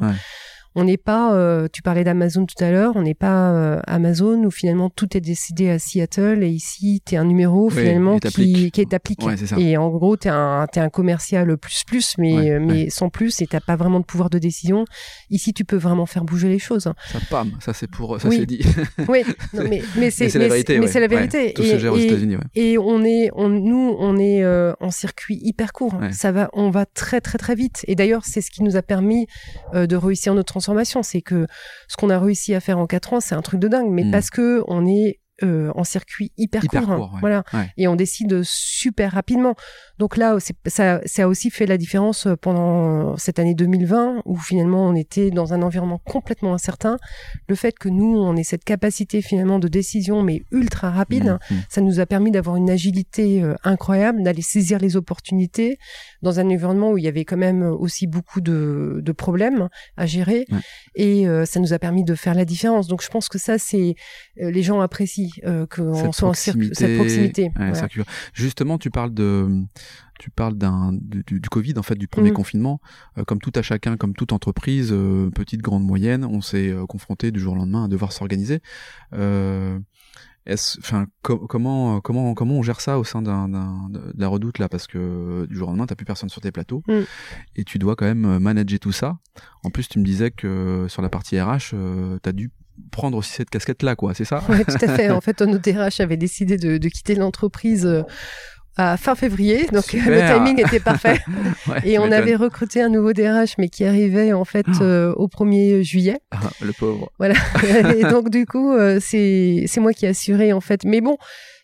B: On n'est pas, euh, tu parlais d'Amazon tout à l'heure, on n'est pas euh, Amazon où finalement tout est décidé à Seattle et ici tu es un numéro
C: Oui,
B: finalement qui, qui est appliqué.
C: Ouais.
B: Et en gros tu es un, commercial plus plus mais,
C: Ouais,
B: euh, mais
C: ouais.
B: sans plus et t'as pas vraiment de pouvoir de décision. Ici tu peux vraiment faire bouger les choses.
C: Ça pam, ça c'est pour ça
B: Oui.
C: c'est dit.
B: Oui, non, mais, mais c'est
C: la vérité.
B: mais c'est la vérité.
C: Tout se gère aux
B: et,
C: États-Unis.
B: Et on est, on, nous, on est euh, en circuit hyper court. Ça va, on va très très très vite. Et d'ailleurs, c'est ce qui nous a permis de réussir notre transformation. C'est que ce qu'on a réussi à faire en quatre ans, c'est un truc de dingue. Mais
C: Mm.
B: parce que on est euh, en circuit hyper,
C: Hyper
B: court, hein.
C: ouais.
B: voilà.
C: Ouais.
B: Et on décide super rapidement. Donc là, ça, ça a aussi fait la différence pendant cette année 2020 où finalement on était dans un environnement complètement incertain. Le fait que nous, on ait cette capacité finalement de décision mais ultra rapide,
C: Mmh, mmh.
B: ça nous a permis d'avoir une agilité euh, incroyable, d'aller saisir les opportunités dans un environnement où il y avait quand même aussi beaucoup de, de problèmes à gérer.
C: Ouais.
B: Et euh, ça nous a permis de faire la différence. Donc je pense que ça, c'est euh, les gens apprécient euh, qu'on
C: cette
B: soit en cette proximité.
C: Ouais,
B: Voilà.
C: Justement, tu parles de, tu parles d'un du, Covid en fait, du premier
B: Mhm.
C: confinement. Euh, comme tout à chacun, comme toute entreprise, euh, petite, grande, moyenne, on s'est euh, confronté du jour au lendemain à devoir s'organiser. Enfin, co- comment, comment, comment on gère ça au sein d'un, de la redoute là, parce que du jour au lendemain, t'as plus personne sur tes plateaux
B: Mhm.
C: et tu dois quand même manager tout ça. En plus, tu me disais que sur la partie RH, euh, t'as dû prendre aussi cette casquette là, quoi. C'est ça?
B: Oui, tout à fait. En fait, notre RH avait décidé de, de quitter l'entreprise euh, à fin février, donc
C: Super.
B: le timing était parfait.
C: Ouais,
B: Et on avait recruté un nouveau DRH, mais qui arrivait en fait
C: Oh.
B: euh, au 1er juillet.
C: Ah, le pauvre.
B: Voilà. et donc du coup, euh, c'est c'est moi qui ai assuré en fait. Mais bon,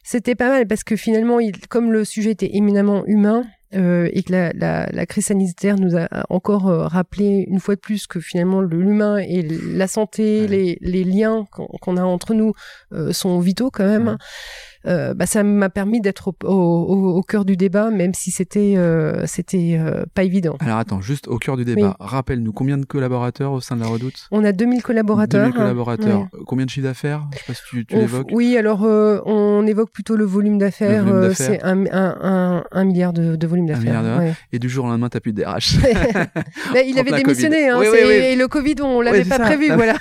B: c'était pas mal parce que finalement, il, comme le sujet était éminemment humain. Euh, et que la, la, la crise sanitaire nous a encore euh, rappelé une fois de plus que finalement le- l'humain et la santé,
C: Ouais.
B: les, les liens qu'on a entre nous euh, sont vitaux quand même.
C: Ouais.
B: Euh, bah, ça m'a permis d'être au, au, au- au cœur du débat, même si c'était euh, c'était euh, pas évident.
C: Alors attends, juste au cœur du débat, rappelle-nous combien de collaborateurs au sein de la Redoute?
B: On a 2000 collaborateurs.
C: 2000 collaborateurs.
B: Ouais.
C: Combien de chiffre d'affaires? Je sais pas si tu, tu l'évoques.
B: Oui, alors euh, on évoque plutôt le volume d'affaires. C'est un, un, un, un milliard de, de volume d'affaires. ouais.
C: Et du jour au lendemain, t'as plus de DRH.
B: Mais il avait démissionné. Hein.
C: Oui,
B: c'est-
C: oui.
B: Et le Covid, on l'avait
C: c'est
B: pas
C: ça.
B: prévu. Voilà.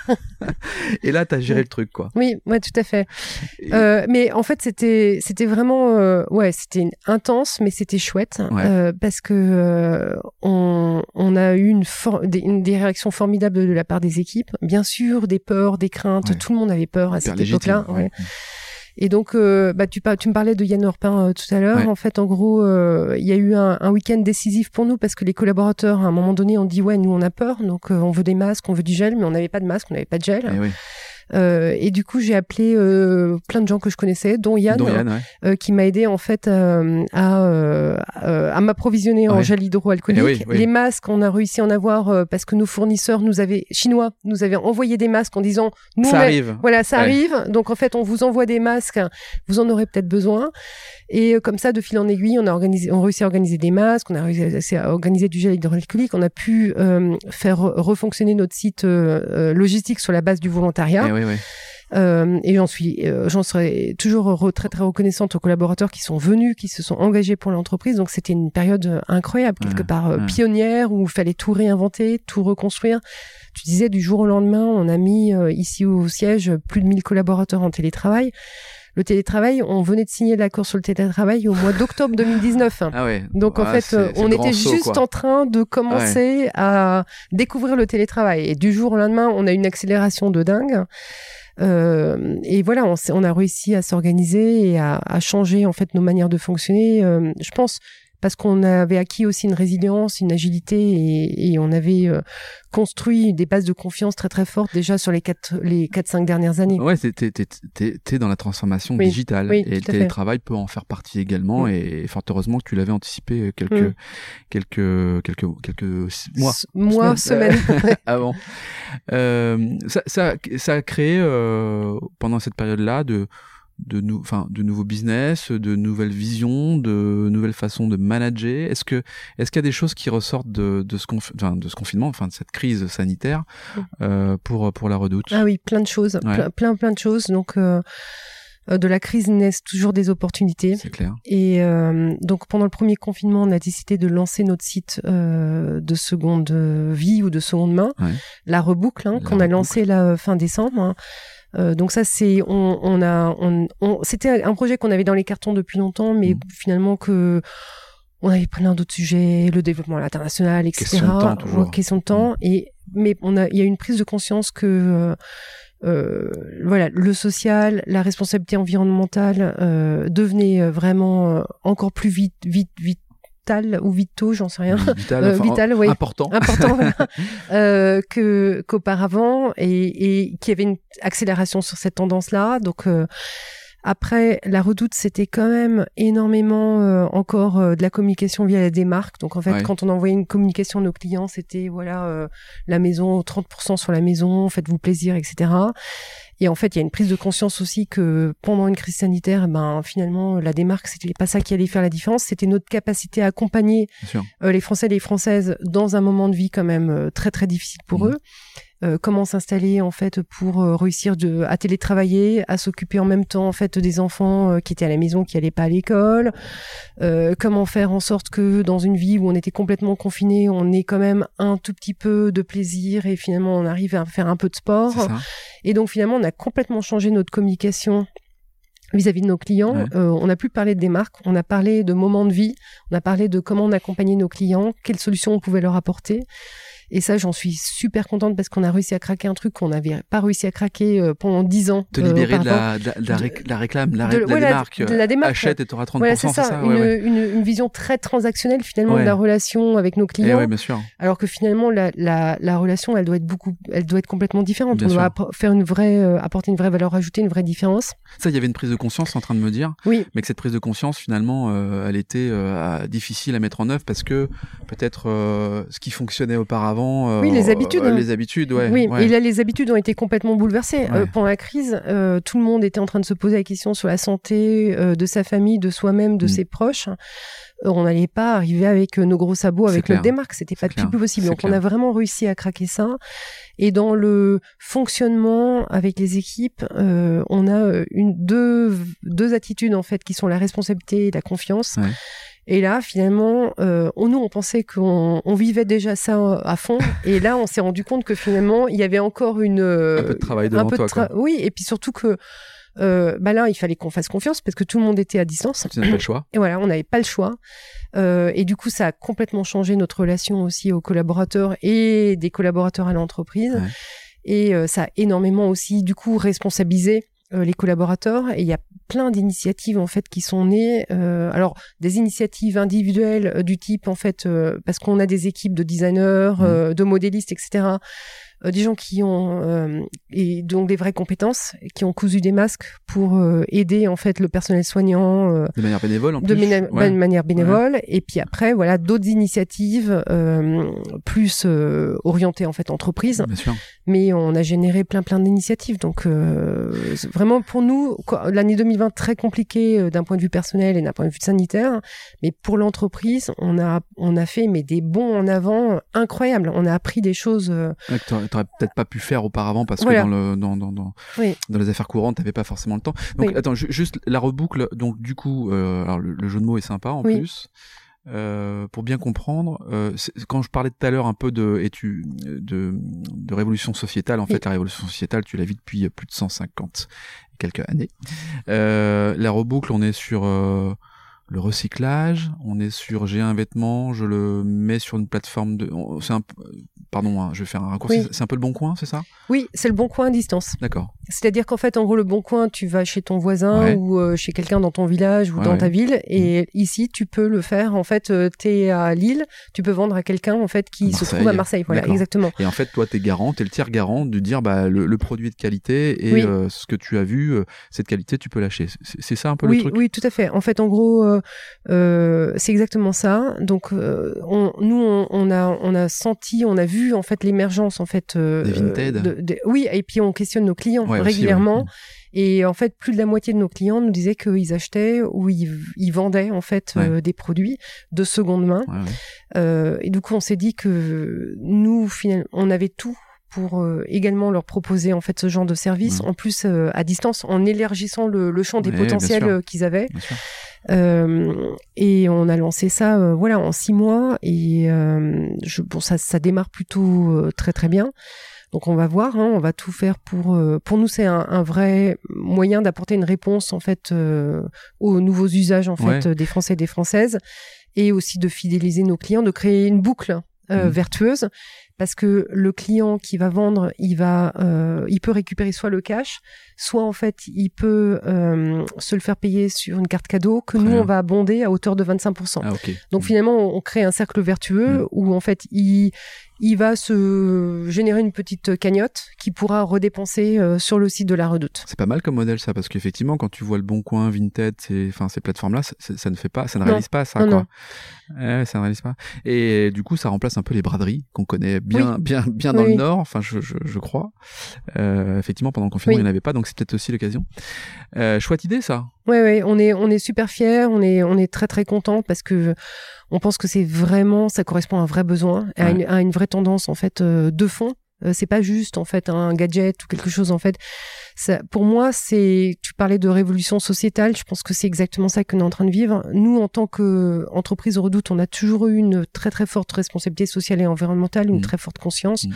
C: Et là, t'as géré le truc, quoi.
B: Oui, ouais, tout à fait.
C: Et-
B: mais en fait, c'était c'était vraiment euh, ouais, c'était intense, mais c'était chouette
C: Ouais.
B: euh, parce que euh, on on a eu une, des, une- des réactions formidables de la part des équipes. Bien sûr, des peurs, des craintes.
C: Ouais.
B: Tout le monde avait peur à
C: hyper
B: cette époque-là.
C: ouais.
B: Et donc, euh, bah, tu, par- tu me parlais de Yann Orpin euh, tout à l'heure. En fait, en gros, euh, il y a eu un, un week-end décisif pour nous parce que les collaborateurs, à un moment donné, ont dit ouais, nous on a peur, donc on veut des masques, on veut du gel, mais on n'avait pas de masque, on n'avait pas de gel.
C: Eh oui.
B: Euh, et du coup, j'ai appelé euh, plein de gens que je connaissais, dont Yann,
C: Dont Yann, ouais.
B: euh, qui m'a aidé en fait euh, à, euh, à, à m'approvisionner en gel hydroalcoolique.
C: Eh oui, oui.
B: Les masques, on a réussi à en avoir euh, parce que nos fournisseurs nous avaient chinois nous avaient envoyé des masques en disant nous
C: Ça arrive.
B: voilà, ça
C: Ouais.
B: arrive. Donc en fait, on vous envoie des masques, vous en aurez peut-être besoin. Et comme ça, de fil en aiguille, on a organisé, on a réussi à organiser des masques, on a réussi à organiser du gel hydroalcoolique, on a pu euh, faire refonctionner notre site euh, euh, logistique sur la base du volontariat.
C: Eh oui, oui.
B: Euh, et j'en suis, euh, j'en serai toujours re- très très reconnaissante aux collaborateurs qui sont venus, qui se sont engagés pour l'entreprise. Donc c'était une période euh, incroyable, quelque
C: Ouais,
B: part euh,
C: ouais.
B: pionnière, où il fallait tout réinventer, tout reconstruire. Tu disais du jour au lendemain, on a mis euh, ici au siège plus de 1000 collaborateurs en télétravail. Le télétravail, on venait de signer l'accord sur le télétravail au mois d'octobre 2019.
C: Ah ouais.
B: Donc en
C: Ah,
B: fait, on était
C: saut,
B: juste
C: quoi.
B: en train de commencer à découvrir le télétravail. Et du jour au lendemain, on a une accélération de dingue. Euh, et voilà, on, on a réussi à s'organiser et à, à changer en fait nos manières de fonctionner. Euh, je pense parce qu'on avait acquis aussi une résilience, une agilité et, et on avait euh, construit des bases de confiance très très fortes déjà sur les quatre les quatre cinq dernières années.
C: Ouais, t'es t'es dans la transformation digitale et le télétravail peut en faire partie également et fort heureusement que tu l'avais anticipé euh, quelques mm. quelques quelques quelques mois.
B: Mois semaines,
C: avant. Euh, ça, ça ça a créé euh, pendant cette période là de de, nou enfin, de nouveaux business, de nouvelles visions, de nouvelles façons de manager Est-ce que est-ce qu'il y a des choses qui ressortent de, de, ce, enfin, de ce confinement, enfin de cette crise sanitaire mm. euh, pour pour la Redoute?
B: Ah oui, plein de choses, plein, plein, de choses. Donc euh, euh, de la crise naissent toujours des opportunités.
C: C'est clair.
B: Et euh, donc pendant le premier confinement, on a décidé de lancer notre site euh, de seconde vie ou de seconde main, la reboucle, hein, qu'on a lancé la fin décembre. Hein. Euh, donc ça, c'est on, on a, on, c'était un projet qu'on avait dans les cartons depuis longtemps, mais mmh. finalement que on avait plein d'autres sujets, le développement international, etc.
C: Question de temps, toujours.
B: Question de temps. Mmh. Et mais on a, il y a une prise de conscience que euh, euh voilà, le social, la responsabilité environnementale euh, devenait vraiment encore plus vite, vite, vite vital ou vitaux, j'en sais rien.
C: Vital, euh, vital important,
B: important euh, que qu'auparavant et, et qu'il y avait une accélération sur cette tendance-là. Donc euh, après, la redoute, c'était quand même énormément euh, encore euh, de la communication via des marques. Donc en fait, quand on envoyait une communication à nos clients, c'était voilà la maison, 30% sur la maison, faites-vous plaisir, etc. Et en fait, il y a une prise de conscience aussi que pendant une crise sanitaire, ben finalement, la démarque, c'était pas ça qui allait faire la différence. C'était notre capacité à accompagner euh, les Français et les Françaises dans un moment de vie quand même euh, très très difficile pour mmh. eux. Euh, comment s'installer en fait pour euh, réussir de, à télétravailler, à s'occuper en même temps en fait des enfants euh, qui étaient à la maison, qui allaient pas à l'école. comment faire en sorte que dans une vie où on était complètement confiné, on ait quand même un tout petit peu de plaisir et finalement on arrive à faire un peu de sport. Et donc finalement on a complètement changé notre communication vis-à-vis de nos clients. on n'a plus parlé de des marques, on a parlé de moments de vie, on a parlé de comment on accompagnait nos clients, quelles solutions on pouvait leur apporter. Et ça, j'en suis super contente parce qu'on a réussi à craquer un truc qu'on n'avait pas réussi à craquer euh, pendant dix ans.
C: Te libérer de, la, de, la, la, réclame, la, démarque, de la démarque. Achète et tu auras 30%, voilà, c'est ça. ça
B: une, une, une, vision très transactionnelle finalement de la relation avec nos clients.
C: Eh bien sûr.
B: Alors que finalement, la, la, relation, elle doit être beaucoup, elle doit être complètement différente. Bien on doit faire une vraie, euh, apporter une vraie valeur ajoutée, une vraie différence.
C: Ça, il y avait une prise de conscience en train de me dire.
B: Oui.
C: Mais que cette prise de conscience, finalement, euh, elle était difficile à mettre en œuvre parce que peut-être ce qui fonctionnait auparavant.
B: Oui, les habitudes
C: habitudes. les habitudes, ouais.
B: Oui, et là, les habitudes ont été complètement bouleversées. Euh, pendant la crise, euh, tout le monde était en train de se poser la question sur la santé euh, de sa famille, de soi-même, de mm. ses proches. on n'allait pas arriver avec nos gros sabots, avec notre démarque. C'était pas plus possible. Donc, on a vraiment réussi à craquer ça. Et dans le fonctionnement avec les équipes, on a une, deux, deux attitudes, en fait, qui sont la responsabilité et la confiance. Et là, finalement, euh, on, nous, on pensait qu'on on vivait déjà ça à fond. et là, on s'est rendu compte que finalement, il y avait encore une...
C: Euh, un peu de travail devant toi, quoi.
B: Oui, et puis surtout que... Euh, bah là, il fallait qu'on fasse confiance parce que tout le monde était à distance.
C: Tu pas le choix.
B: Et voilà, on n'avait pas le choix. Euh, et du coup, ça a complètement changé notre relation aussi aux collaborateurs et des collaborateurs à l'entreprise. Et euh, ça a énormément aussi, du coup, responsabilisé euh, les collaborateurs et il y a plein d'initiatives en fait qui sont nées euh, alors des initiatives individuelles euh, du type en fait parce qu'on a des équipes de designers mmh. de modélistes etc euh, des gens qui ont euh, et donc des vraies compétences, qui ont cousu des masques pour euh, aider en fait le personnel soignant
C: de manière bénévole en
B: de manière bénévole. Et puis après, voilà d'autres initiatives plus orientées en fait entreprise. Mais on a généré plein plein d'initiatives. Donc vraiment pour nous, l'année 2020 très compliquée d'un point de vue personnel et d'un point de vue sanitaire, mais pour l'entreprise, on a on a fait mais des bons en avant incroyables. On a appris des choses
C: t'aurais peut-être pas pu faire auparavant parce que dans le dans dans dans, dans les affaires courantes t'avais pas forcément le temps. Donc attends juste la reboucle donc du coup euh, alors le, jeu de mots est sympa en plus. Euh, pour bien comprendre, euh, quand je parlais tout à l'heure un peu de, et tu, de, de révolution sociétale, en fait, la révolution sociétale, tu la vis depuis plus de 150 quelques années. Euh, la reboucle, on est sur euh, le recyclage, on est sur j'ai un vêtement, je le mets sur une plateforme de c'est un pardon, hein, je vais faire un raccourci, c'est un peu le bon coin, c'est ça?
B: Oui, c'est le bon coin à distance.
C: D'accord.
B: C'est-à-dire qu'en fait, en gros, le bon coin, tu vas chez ton voisin
C: Ouais.
B: ou euh, chez quelqu'un dans ton village ou
C: Ouais,
B: dans
C: ouais.
B: ta ville. Et ici, tu peux le faire. En fait, euh, t'es à Lille, tu peux vendre à quelqu'un en fait qui se trouve à Marseille. Voilà, exactement.
C: Et en fait, toi, t'es garant, t'es le tiers garant de dire bah le, le produit est de qualité et
B: Oui.
C: euh, ce que tu as vu, euh, cette qualité, tu peux lâcher. C'est ça un peu le
B: Oui,
C: truc?
B: oui, tout à fait. En fait, en gros, c'est exactement ça. Donc, on, nous, on, on a, on a senti, on a vu en fait l'émergence en fait.
C: Des
B: de- oui, et puis on questionne nos clients
C: Ouais, aussi,
B: régulièrement.
C: ouais.
B: Et en fait, plus de la moitié de nos clients nous disaient qu'ils achetaient ou ils, ils vendaient en fait
C: Ouais.
B: euh, des produits de seconde main. Euh, et du coup, on s'est dit que nous, finalement, on avait tout pour euh, également leur proposer en fait ce genre de service,
C: Mhm.
B: en plus euh, à distance, en élargissant le, le champ des potentiels euh, qu'ils avaient. Et on a lancé ça, voilà, en six mois. Et euh, je, bon, ça, ça démarre plutôt très très bien. Donc on va voir, hein, on va tout faire pour. euh, pour nous, c'est un, un vrai moyen d'apporter une réponse en fait euh, aux nouveaux usages en
C: Ouais.
B: fait des Français et des Françaises, et aussi de fidéliser nos clients, de créer une boucle euh,
C: Mhm.
B: vertueuse. Parce que le client qui va vendre, il va, euh, il peut récupérer soit le cash, soit en fait, il peut euh, se le faire payer sur une carte cadeau que
C: Très
B: nous
C: bien.
B: on va abonder à hauteur de 25%.
C: Ah.
B: Donc finalement, on on crée un cercle vertueux
C: Mm.
B: où en fait, il, il va se générer une petite cagnotte qui pourra redépenser euh, sur le site de la Redoute.
C: C'est pas mal comme modèle ça parce qu'effectivement quand tu vois le Bon Coin, Vinted, ces, enfin ces plateformes là, ça ne fait pas, ça ne
B: Non.
C: réalise pas ça
B: Non,
C: quoi.
B: non.
C: Ouais, ça ne réalise pas. Et du coup ça remplace un peu les braderies qu'on connaît bien, bien, bien dans
B: Oui.
C: le Nord. Enfin je, je, je crois. Euh, effectivement pendant le confinement
B: Oui.
C: il n'y en avait pas donc c'est peut-être aussi l'occasion. Euh, chouette idée ça.
B: Ouais, on est, on est super fiers, on est, on est très très content parce que on pense que c'est vraiment, ça correspond à un vrai besoin, à, une, à une vraie tendance en fait euh, de fond. Euh, c'est pas juste en fait un gadget ou quelque chose en fait. Ça, pour moi, c'est. Tu parlais de révolution sociétale. Je pense que c'est exactement ça que nous est en train de vivre. Nous, en tant qu'entreprise Redoute, on a toujours eu une très très forte responsabilité sociale et environnementale, une
C: Mhm.
B: très forte conscience.
C: Mhm.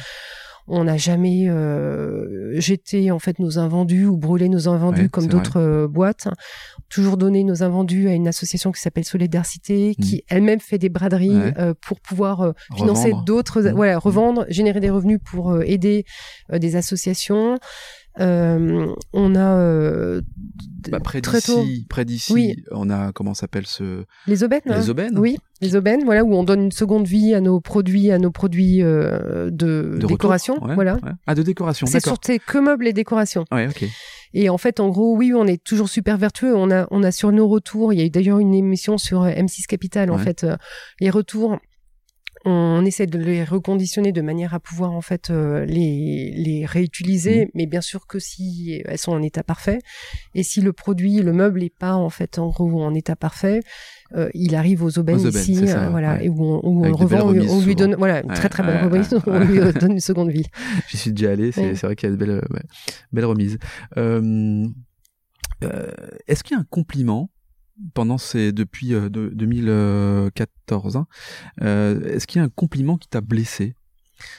B: On n'a jamais euh, jeté en fait nos invendus ou brûlé nos invendus
C: Ouais,
B: comme d'autres euh, boîtes. Toujours donné nos invendus à une association qui s'appelle Solidarité, qui elle-même fait des braderies.
C: Ouais.
B: euh, pour pouvoir euh, financer d'autres, voilà, revendre, générer des revenus pour aider des associations. Euh, on a euh,
C: Bah, près
B: très tôt
C: d'ici, près d'ici,
B: Oui.
C: on a comment s'appelle ce
B: les aubaines. hein.
C: les aubaines.
B: Oui, les aubaines, voilà, où on donne une seconde vie à nos produits, à nos produits euh, de,
C: De retour.
B: décoration,
C: Ouais,
B: voilà.
C: ouais. Ah de décoration.
B: C'est sur que meubles et décorations.
C: Ouais ok.
B: Et en fait, en gros, oui, on est toujours super vertueux. On a, on a sur nos retours, il y a eu d'ailleurs une émission sur euh, M6 Capital, en fait, les retours. On essaie de les reconditionner de manière à pouvoir en fait euh, les, les réutiliser,
C: Mhm.
B: mais bien sûr que si elles sont en état parfait et si le produit, le meuble est pas en fait en gros en état parfait, euh, il arrive aux aubaines,
C: Aux aubaines,
B: ici,
C: ça,
B: euh, voilà,
C: ouais.
B: et où on, où on le revend, on, lui- on donne voilà une
C: Ouais,
B: très très belle
C: ouais,
B: remise, on lui donne une seconde vie.
C: J'y suis déjà allé, c'est vrai qu'il y a de belles, belles remises. Euh, euh, Est-ce qu'il y a un compliment pendant ces depuis euh, de- 2014 hein, euh, Est-ce qu'il y a un compliment qui t'a blessé?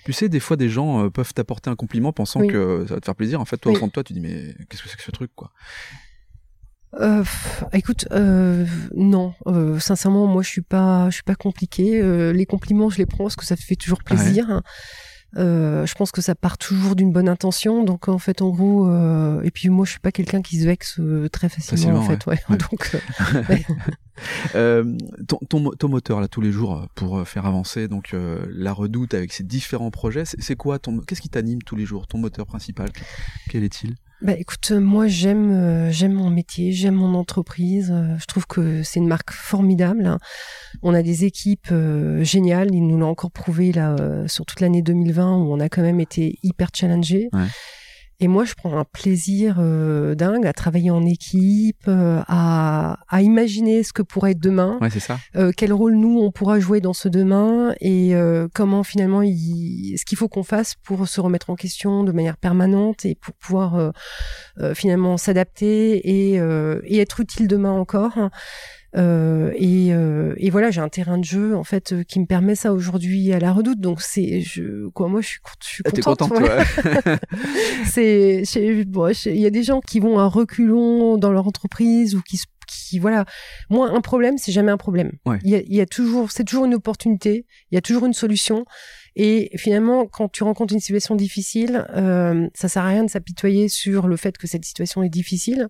C: Tu sais, des fois, des gens euh, peuvent t'apporter un compliment pensant
B: Oui.
C: que ça va te faire plaisir. En fait, toi,
B: Oui.
C: au fond de toi, tu dis mais qu'est-ce que c'est que ce truc, quoi?
B: Euh, écoute, euh, non, euh, sincèrement, moi, je suis pas, je suis pas compliquée. Euh, les compliments, je les prends parce que ça fait toujours plaisir. Euh, je pense que ça part toujours d'une bonne intention, donc en fait, en gros, euh, et puis moi, je suis pas quelqu'un qui se vexe euh, très facilement,
C: Facilement,
B: en fait, ouais.
C: ouais.
B: Donc, euh,
C: ton, ton, ton moteur là tous les jours euh, pour euh, faire avancer donc euh, la redoute avec ses différents projets, c'est quoi ton qu'est-ce qui t'anime tous les jours, ton moteur principal? Quel est-il?
B: Bah écoute, moi j'aime euh, j'aime mon métier, j'aime mon entreprise. je trouve que c'est une marque formidable. On a des équipes euh, géniales. Ils nous l'ont encore prouvé là euh, sur toute l'année 2020 où on a quand même été hyper challengés.
C: Ouais.
B: Et moi, je prends un plaisir euh, dingue à travailler en équipe, euh, à, à imaginer ce que pourrait être demain,
C: Ouais, c'est ça.
B: euh, quel rôle nous on pourra jouer dans ce demain et euh, comment finalement il, ce qu'il faut qu'on fasse pour se remettre en question de manière permanente et pour pouvoir euh, euh, finalement s'adapter et, euh, et être utile demain encore. Euh, et, euh, et voilà, j'ai un terrain de jeu en fait euh, qui me permet ça aujourd'hui à la Redoute. Donc c'est je quoi, moi je suis, je suis
C: Ah, T'es
B: contente.
C: contente,
B: ouais.
C: toi
B: c'est bon, il y a des gens qui vont à reculons dans leur entreprise ou qui qui voilà moi un problème c'est jamais un problème
C: Ouais.
B: il y a, il y a toujours c'est toujours une opportunité il y a toujours une solution Et finalement, quand tu rencontres une situation difficile, euh, ça sert à rien de s'apitoyer sur le fait que cette situation est difficile,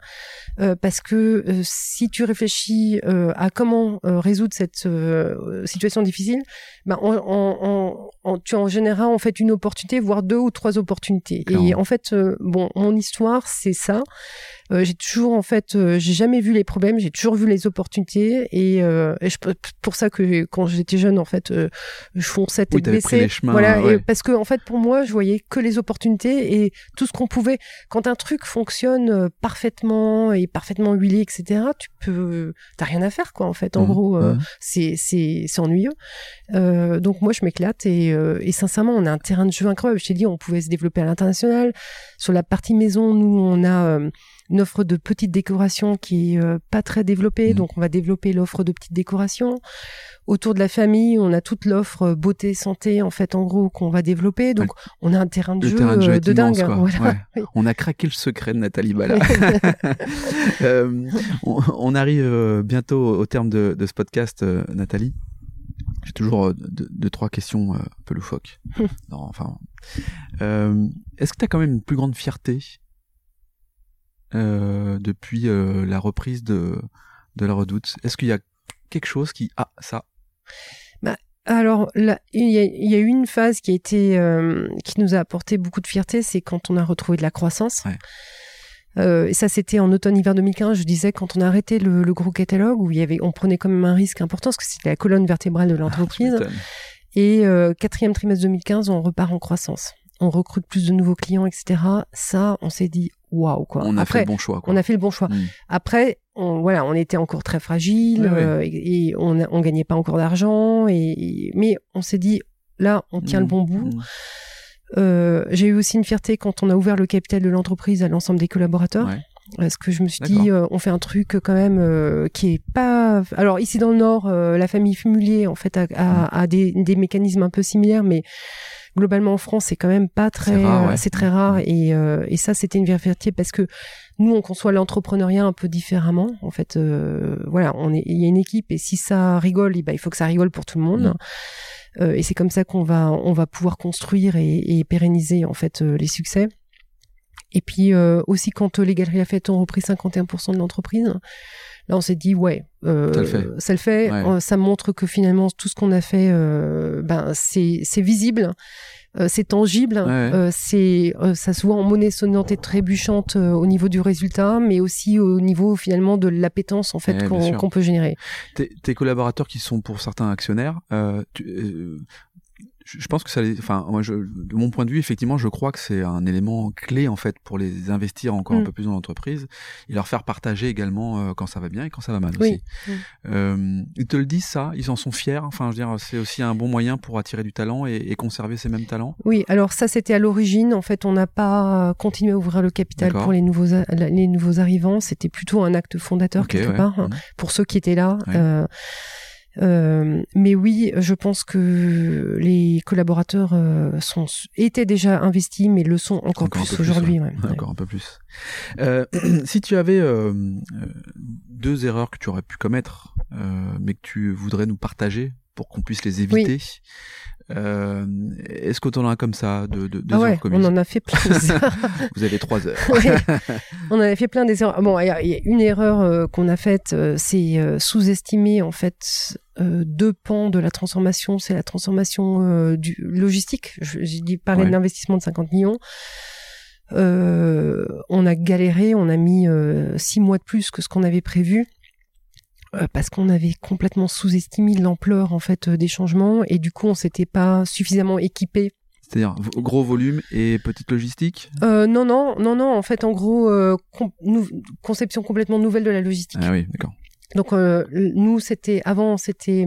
B: euh, parce que euh, si tu réfléchis euh, à comment euh, résoudre cette euh, situation difficile, on, on, on, tu en général en fait une opportunité, voire deux ou trois opportunités. Et en fait, bon, mon histoire, c'est ça. Euh, j'ai toujours en fait, euh, j'ai jamais vu les problèmes, j'ai toujours vu les opportunités et, euh, et je, pour ça que quand j'étais jeune en fait, euh, je fonçais tête
C: Oui, les
B: baissée.
C: chemins,
B: voilà,
C: ouais.
B: et parce que en fait pour moi, je voyais que les opportunités et tout ce qu'on pouvait. Quand un truc fonctionne euh, parfaitement et parfaitement huilé, etc., tu peux, t'as rien à faire quoi en fait. En
C: Mhm,
B: gros, euh,
C: mhm.
B: c'est c'est c'est ennuyeux. Euh, donc moi je m'éclate et, euh, et sincèrement on a un terrain de jeu incroyable. Je t'ai dit on pouvait se développer à l'international. Sur la partie maison, nous on a euh, une offre de petites décorations qui est euh, pas très développée,
C: Mhm.
B: donc on va développer l'offre de petites décorations. Autour de la famille, on a toute l'offre beauté santé en fait en gros qu'on va développer. Donc on a un terrain de
C: Le
B: jeu,
C: terrain de jeu est
B: de
C: immense,
B: dingue.
C: quoi.
B: Voilà.
C: Ouais.
B: Oui.
C: On a craqué le secret de Nathalie Bala. On, on arrive bientôt au terme de, de ce podcast, Nathalie. J'ai toujours euh, deux, deux, trois questions euh, un peu loufoques. non, enfin, euh, est-ce que tu as quand même une plus grande fierté euh, depuis euh, la reprise de, de la Redoute? Est-ce qu'il y a quelque chose qui ah ça?
B: Alors, là, il y, a, il y a eu une phase qui a été, qui nous a apporté beaucoup de fierté, c'est quand on a retrouvé de la croissance.
C: Ouais.
B: Euh, et ça, c'était en automne-hiver 2015. Je disais quand on a arrêté le, le gros catalogue où il y avait, on prenait quand même un risque important parce que c'était la colonne vertébrale de l'entreprise.
C: Tu m'étonnes.
B: et euh, quatrième trimestre 2015, on repart en croissance. On recrute plus de nouveaux clients, etc. Ça, on s'est dit waouh quoi.
C: On a
B: Après,
C: fait le bon choix. Quoi.
B: on a fait le bon choix.
C: Mm.
B: Après, on, voilà, on était encore très fragile euh, et, et on, on gagnait pas encore d'argent. Et, et- mais on s'est dit, là, on tient le bon bout.
C: Mm.
B: Euh, J'ai eu aussi une fierté quand on a ouvert le capital de l'entreprise à l'ensemble des collaborateurs.
C: Ouais.
B: Parce que je me suis dit, euh, on fait un truc quand même euh, qui est pas. Alors ici dans le Nord, euh, la famille Fumulier en fait a, a, a des, des mécanismes un peu similaires, mais globalement en France c'est quand même pas très.
C: C'est rare, ouais.
B: c'est très rare et, euh, et ça c'était une fierté parce que nous on conçoit l'entrepreneuriat un peu différemment. En fait, euh, voilà, on est, il y a une équipe et si ça rigole, eh ben, il faut que ça rigole pour tout le monde.
C: Mm.
B: Euh, et c'est comme ça qu'on va on va pouvoir construire et, et pérenniser en fait euh, les succès. Et puis euh, aussi quand euh, les Galeries Lafayette ont repris 51% de l'entreprise, là on s'est dit ouais, euh,
C: Ça le fait.
B: ça le fait.
C: Ouais.
B: Ça montre que finalement tout ce qu'on a fait, euh, ben c'est visible. c'est tangible,
C: Ouais.
B: c'est ça se voit en monnaie sonnante et trébuchante au niveau du résultat, mais aussi au niveau finalement de l'appétence en
C: Eh,
B: fait
C: bien
B: qu'on peut générer.
C: tes, tes collaborateurs qui sont pour certains actionnaires, tu- je pense que ça enfin, moi, je, de mon point de vue, effectivement, je crois que c'est un élément clé en fait pour les investir encore un
B: Mm.
C: peu plus dans l'entreprise et leur faire partager également euh, quand ça va bien et quand ça va mal
B: Oui.
C: aussi. Euh, ils te le disent ça, ils en sont fiers? Enfin, je veux dire, c'est aussi un bon moyen pour attirer du talent et, et conserver ces mêmes talents?
B: Oui, alors ça c'était à l'origine. En fait, on n'a pas continué à ouvrir le capital pour les nouveaux les nouveaux arrivants. C'était plutôt un acte fondateur quelque
C: ouais.
B: part hein,
C: Mm.
B: pour ceux qui étaient là.
C: Ouais.
B: Euh, euh, mais oui, je pense que les collaborateurs euh, sont étaient déjà investis, mais le sont encore, plus aujourd'hui.
C: ouais.
B: ouais. Ouais.
C: Encore un peu plus. Euh, si tu avais deux erreurs que tu aurais pu commettre, mais que tu voudrais nous partager pour qu'on puisse les éviter, euh, est-ce tu en as comme ça de, de,
B: Ah ouais,
C: commises
B: on en a fait plein. des.
C: Vous avez trois heures.
B: Ouais. on en a fait plein des erreurs. Bon, il y, a- a une erreur euh, qu'on a faite, euh, c'est euh, sous-estimer en fait deux pans de la transformation. C'est la transformation du logistique. Je- J'ai dit parler
C: Ouais.
B: de l'investissement de 50 millions. Euh, on a galéré, on a mis six mois de plus que ce qu'on avait prévu. Euh, Parce qu'on avait complètement sous-estimé l'ampleur en fait euh, des changements et du coup on s'était pas suffisamment équipé
C: C'est-à-dire gros volume et petite logistique?
B: Euh, non, non, non, non. En fait, en gros, euh, com- conception complètement nouvelle de la logistique.
C: Ah oui, d'accord.
B: Donc, euh, nous, c'était avant, c'était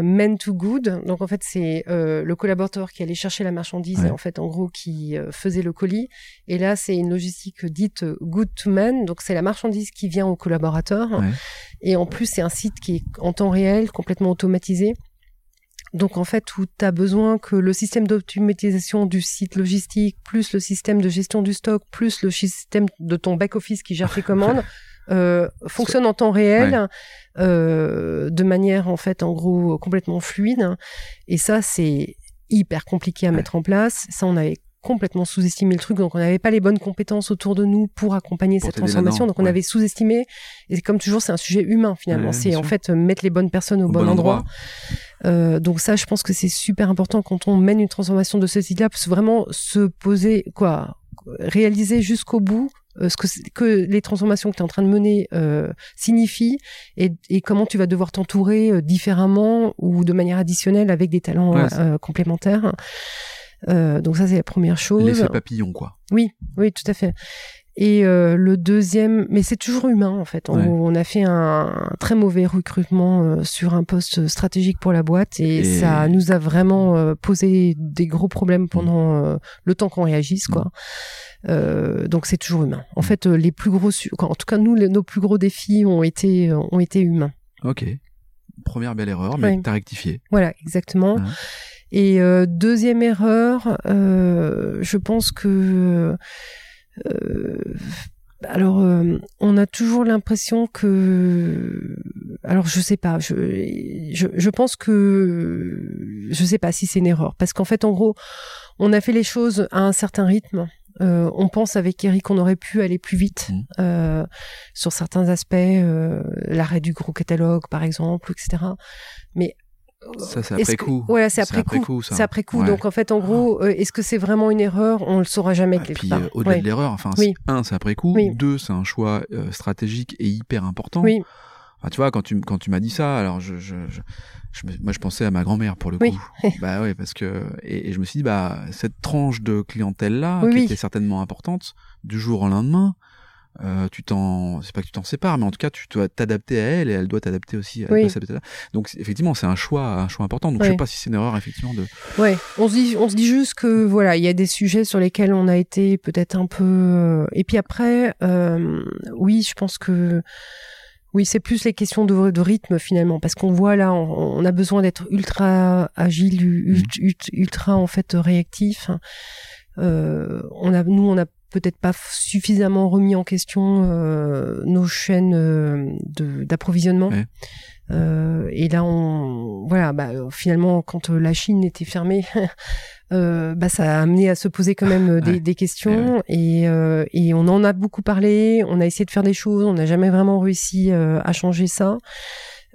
B: men to good. Donc, en fait, c'est euh, le collaborateur qui allait chercher la marchandise,
C: Ouais.
B: et en fait, en gros, qui euh, faisait le colis. Et là, c'est une logistique dite euh, good to man. Donc, c'est la marchandise qui vient au collaborateur.
C: Ouais.
B: Et en plus, c'est un site qui est en temps réel, complètement automatisé. Donc en fait, où tu as besoin que le système d'automatisation du site logistique, plus le système de gestion du stock, plus le système de ton back-office qui gère tes commandes, euh, fonctionne en temps réel, euh, de manière en fait en gros complètement fluide. Et ça, c'est hyper compliqué à mettre en place. Ça, on avait complètement sous-estimé le truc, donc on n'avait pas les bonnes compétences autour de nous pour accompagner
C: Pour
B: cette transformation, donc on
C: ouais.
B: avait sous-estimé. Et comme toujours, c'est un sujet humain finalement.
C: Ouais,
B: c'est en fait mettre les bonnes personnes au,
C: Au
B: bon,
C: bon
B: endroit.
C: endroit.
B: Euh, donc ça, je pense que c'est super important quand on mène une transformation de ce type-là, parce que vraiment se poser, quoi, réaliser jusqu'au bout ce que, les transformations que tu es en train de mener euh, signifient et, et comment tu vas devoir t'entourer euh, différemment ou de manière additionnelle avec des talents
C: Ouais,
B: euh, complémentaires. Euh, donc ça, c'est la première chose.
C: L'effet papillon, quoi.
B: Oui, oui, tout à fait. Et euh, le deuxième, mais c'est toujours humain en fait.
C: Ouais.
B: on a fait un, un très mauvais recrutement euh, sur un poste stratégique pour la boîte et,
C: Et-
B: ça nous a vraiment euh, posé des gros problèmes pendant euh, le temps qu'on réagisse quoi. Euh, donc c'est toujours humain. En fait, euh, les plus gros, su- en tout cas nous, les- nos plus gros défis ont été ont été humains.
C: Ok. Première belle erreur, mais
B: Ouais.
C: t'as rectifié.
B: Voilà, exactement.
C: Ouais.
B: Et euh, deuxième erreur, euh, je pense que euh, alors euh, on a toujours l'impression que alors je sais pas, je, je je pense que je sais pas si c'est une erreur parce qu'en fait en gros on a fait les choses à un certain rythme. Euh, on pense avec Eric qu'on aurait pu aller plus vite
C: Mhm.
B: euh, sur certains aspects, euh, l'arrêt du gros catalogue par exemple, etc. Mais
C: Ça, c'est après
B: que-
C: coup.
B: C'est après, coup.
C: ça.
B: C'est après coup.
C: Ouais.
B: Donc en fait, en gros, euh, est-ce que c'est vraiment une erreur? On le saura jamais
C: Et
B: quelque
C: puis,
B: part.
C: euh, au-delà
B: Ouais.
C: de l'erreur, enfin,
B: Oui.
C: c'est- un, c'est après coup.
B: Oui.
C: Deux, c'est un choix euh, stratégique et hyper important.
B: Oui.
C: Enfin, tu vois, quand tu, quand tu m'as dit ça, alors je, je, je, je me- moi, je pensais à ma grand-mère pour le
B: Oui.
C: coup. bah ouais, parce que, et, et je me suis dit, bah, cette tranche de clientèle-là,
B: Oui,
C: qui
B: oui.
C: était certainement importante, du jour au lendemain, euh, tu t'en, c'est pas que tu t'en sépares, mais en tout cas, tu dois t'adapter à elle et elle doit t'adapter aussi. Elle
B: Oui.
C: à- Donc, effectivement, c'est un choix, un choix important. Donc, je
B: Oui.
C: sais pas si c'est une erreur, effectivement, de,
B: Ouais. On se dit, on se dit juste que voilà, il y a des sujets sur lesquels on a été peut-être un peu. euh, Et puis après, euh, oui, je pense que. Oui, c'est plus les questions de, de rythme finalement, parce qu'on voit là, on, on a besoin d'être ultra agile,
C: Mhm.
B: ult- ult- ultra en fait réactif. Euh, on a, nous, on a peut-être pas suffisamment remis en question euh, nos chaînes euh, d'approvisionnement.
C: Ouais.
B: Euh, et là, on, voilà, bah, finalement, quand la Chine était fermée, bah, ça a amené à se poser quand même des,
C: Ouais.
B: des questions. Et, euh, et on en a beaucoup parlé. On a essayé de faire des choses. On n'a jamais vraiment réussi à changer ça.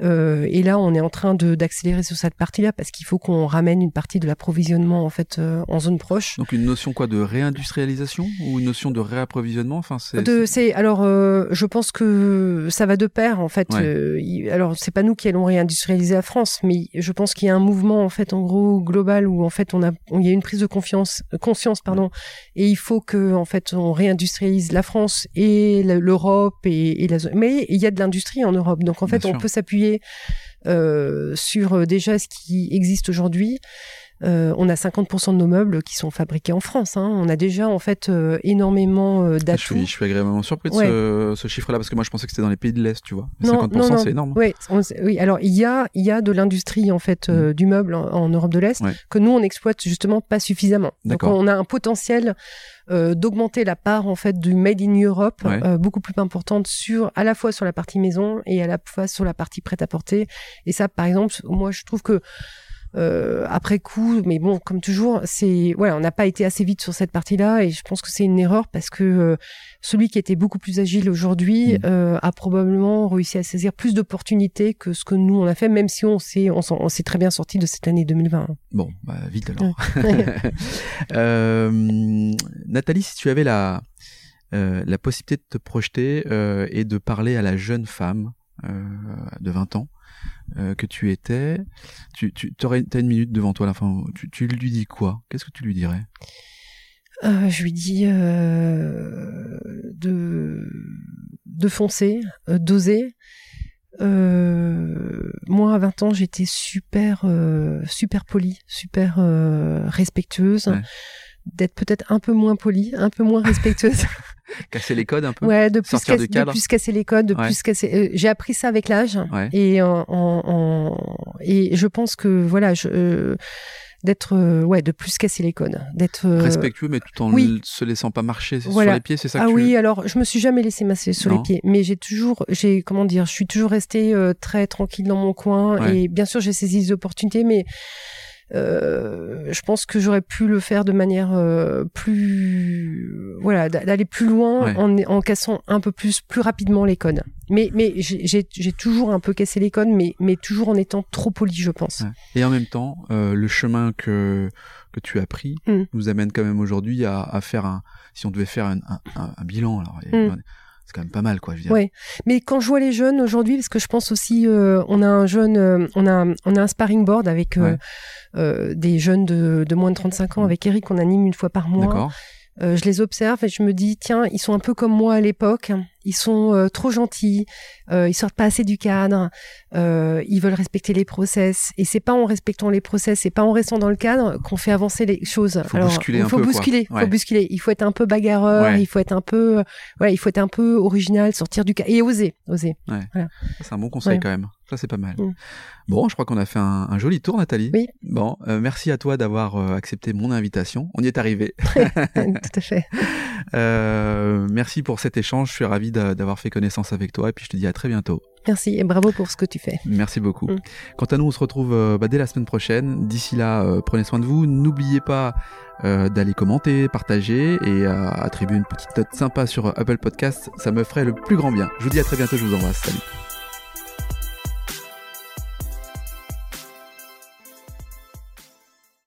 B: Euh, et là, on est en train de d'accélérer sur cette partie-là parce qu'il faut qu'on ramène une partie de l'approvisionnement en fait euh, en zone proche.
C: donc une notion quoi de réindustrialisation ou une notion de réapprovisionnement? Enfin, c'est,
B: alors, euh, je pense que ça va de pair en fait.
C: Ouais.
B: Euh, alors, c'est pas nous qui allons réindustrialiser la France, mais je pense qu'il y a un mouvement en fait, en gros global où en fait on a, il y a une prise de confiance, euh, conscience pardon, et il faut que en fait on réindustrialise la France et l'Europe et, et la zone. Mais il y a de l'industrie en Europe, donc en fait
C: Bien
B: on
C: sûr.
B: peut s'appuyer euh, sur euh, déjà ce qui existe aujourd'hui. Euh, on a 50% de nos meubles qui sont fabriqués en France. Hein. On a déjà en fait euh, énormément euh,
C: je
B: d'atouts.
C: suis, je suis agréablement surpris de
B: Ouais.
C: ce, ce chiffre-là parce que moi je pensais que c'était dans les pays de l'Est, tu vois. Mais
B: Non,
C: 50%,
B: non, non.
C: c'est énorme.
B: Ouais, on sait- oui. Alors il y a, il y a de l'industrie en fait euh, du meuble en, en Europe de l'Est
C: Mm. Ouais.
B: que nous on exploite justement pas suffisamment. Donc on a un potentiel euh, d'augmenter la part en fait du made in Europe euh, beaucoup plus importante sur à la fois sur la partie maison et à la fois sur la partie prêt à porter. Et ça, par exemple, moi je trouve que euh, après coup, mais bon, comme toujours, c'est voilà, on n'a pas été assez vite sur cette partie-là, et je pense que c'est une erreur parce que euh, celui qui était beaucoup plus agile aujourd'hui
C: Mm.
B: euh, a probablement réussi à saisir plus d'opportunités que ce que nous on a fait, même si on s'est on, s'est très bien sorti de cette année 2020.
C: Bon, bah, vite alors. Euh, Nathalie, si tu avais la, euh, la possibilité de te projeter euh, et de parler à la jeune femme euh, de 20 ans euh, que tu étais, tu, tu aurais, as une minute devant toi à la fin. Tu, tu lui dis quoi? Qu'est-ce que tu lui dirais?
B: Euh, je lui dis euh, de de foncer, d'oser. Moi, à 20 ans, j'étais super, super polie, super respectueuse.
C: Ouais.
B: D'être peut-être un peu moins polie, un peu moins respectueuse.
C: Casser les codes un peu
B: ouais, de plus,
C: Sortir
B: casser,
C: cadre.
B: de plus casser les codes, de
C: Ouais.
B: plus casser. euh, j'ai appris ça avec l'âge.
C: Ouais.
B: Et en, en- en- et je pense que voilà, je, euh, d'être euh, ouais de plus casser les codes, d'être euh,
C: respectueux mais tout en
B: oui.
C: ne se laissant pas marcher
B: Voilà.
C: sur les pieds, c'est ça que
B: Ah
C: tu
B: oui, alors je me suis jamais laissé masser sur
C: Non.
B: les pieds, mais j'ai toujours, j'ai comment dire, je suis toujours restée euh, très tranquille dans mon coin
C: Ouais.
B: et bien sûr j'ai saisi les opportunités, mais je pense que j'aurais pu le faire de manière euh, plus, voilà, d'a- d'aller plus loin
C: Ouais.
B: en, en cassant un peu plus, plus rapidement les codes. Mais mais j'ai toujours un peu cassé les codes, mais mais toujours en étant trop poli, je pense.
C: Ouais. Et en même temps, euh, le chemin que que tu as pris
B: Mm.
C: nous amène quand même aujourd'hui à, à faire un. Si on devait faire un, un, un- un bilan, alors
B: Mm.
C: Quand même pas mal, quoi. Je veux dire.
B: Ouais. Mais quand je vois les jeunes aujourd'hui, parce que je pense aussi, euh, on a un jeune, euh, on a, on a un sparring board avec euh,
C: Ouais.
B: des jeunes de, de moins de 35 ans.
C: Mhm.
B: Avec Eric, on anime une fois par mois. Euh, je les observe et je me dis, tiens, ils sont un peu comme moi à l'époque. Ils sont euh, trop gentils. Euh, ils sortent pas assez du cadre. Ils veulent respecter les process. Et c'est pas en respectant les process, c'est pas en restant dans le cadre qu'on fait avancer les choses.
C: Faut bousculer
B: il
C: un
B: faut
C: peu, quoi.
B: bousculer.
C: Ouais.
B: Faut bousculer. Il faut être un peu bagarreur.
C: Ouais.
B: Il faut être un peu, voilà, il faut être un peu original, sortir du cadre et oser, oser.
C: C'est un bon conseil quand même. Ça, c'est pas mal.
B: Mm.
C: Bon, je crois qu'on a fait un, un joli tour, Nathalie.
B: Oui.
C: Bon, euh, merci à toi d'avoir euh, accepté mon invitation. On y est arrivé.
B: Tout à fait.
C: Euh, merci pour cet échange. Je suis ravi d'a- d'avoir fait connaissance avec toi et puis je te dis à très bientôt.
B: Merci et bravo pour ce que tu fais.
C: Merci beaucoup.
B: Mm.
C: Quant à nous, on se retrouve bah, dès la semaine prochaine. D'ici là, prenez soin de vous. N'oubliez pas d'aller commenter, partager et attribuer une petite note sympa sur Apple Podcast. Ça me ferait le plus grand bien. Je vous dis à très bientôt. Je vous embrasse. Salut.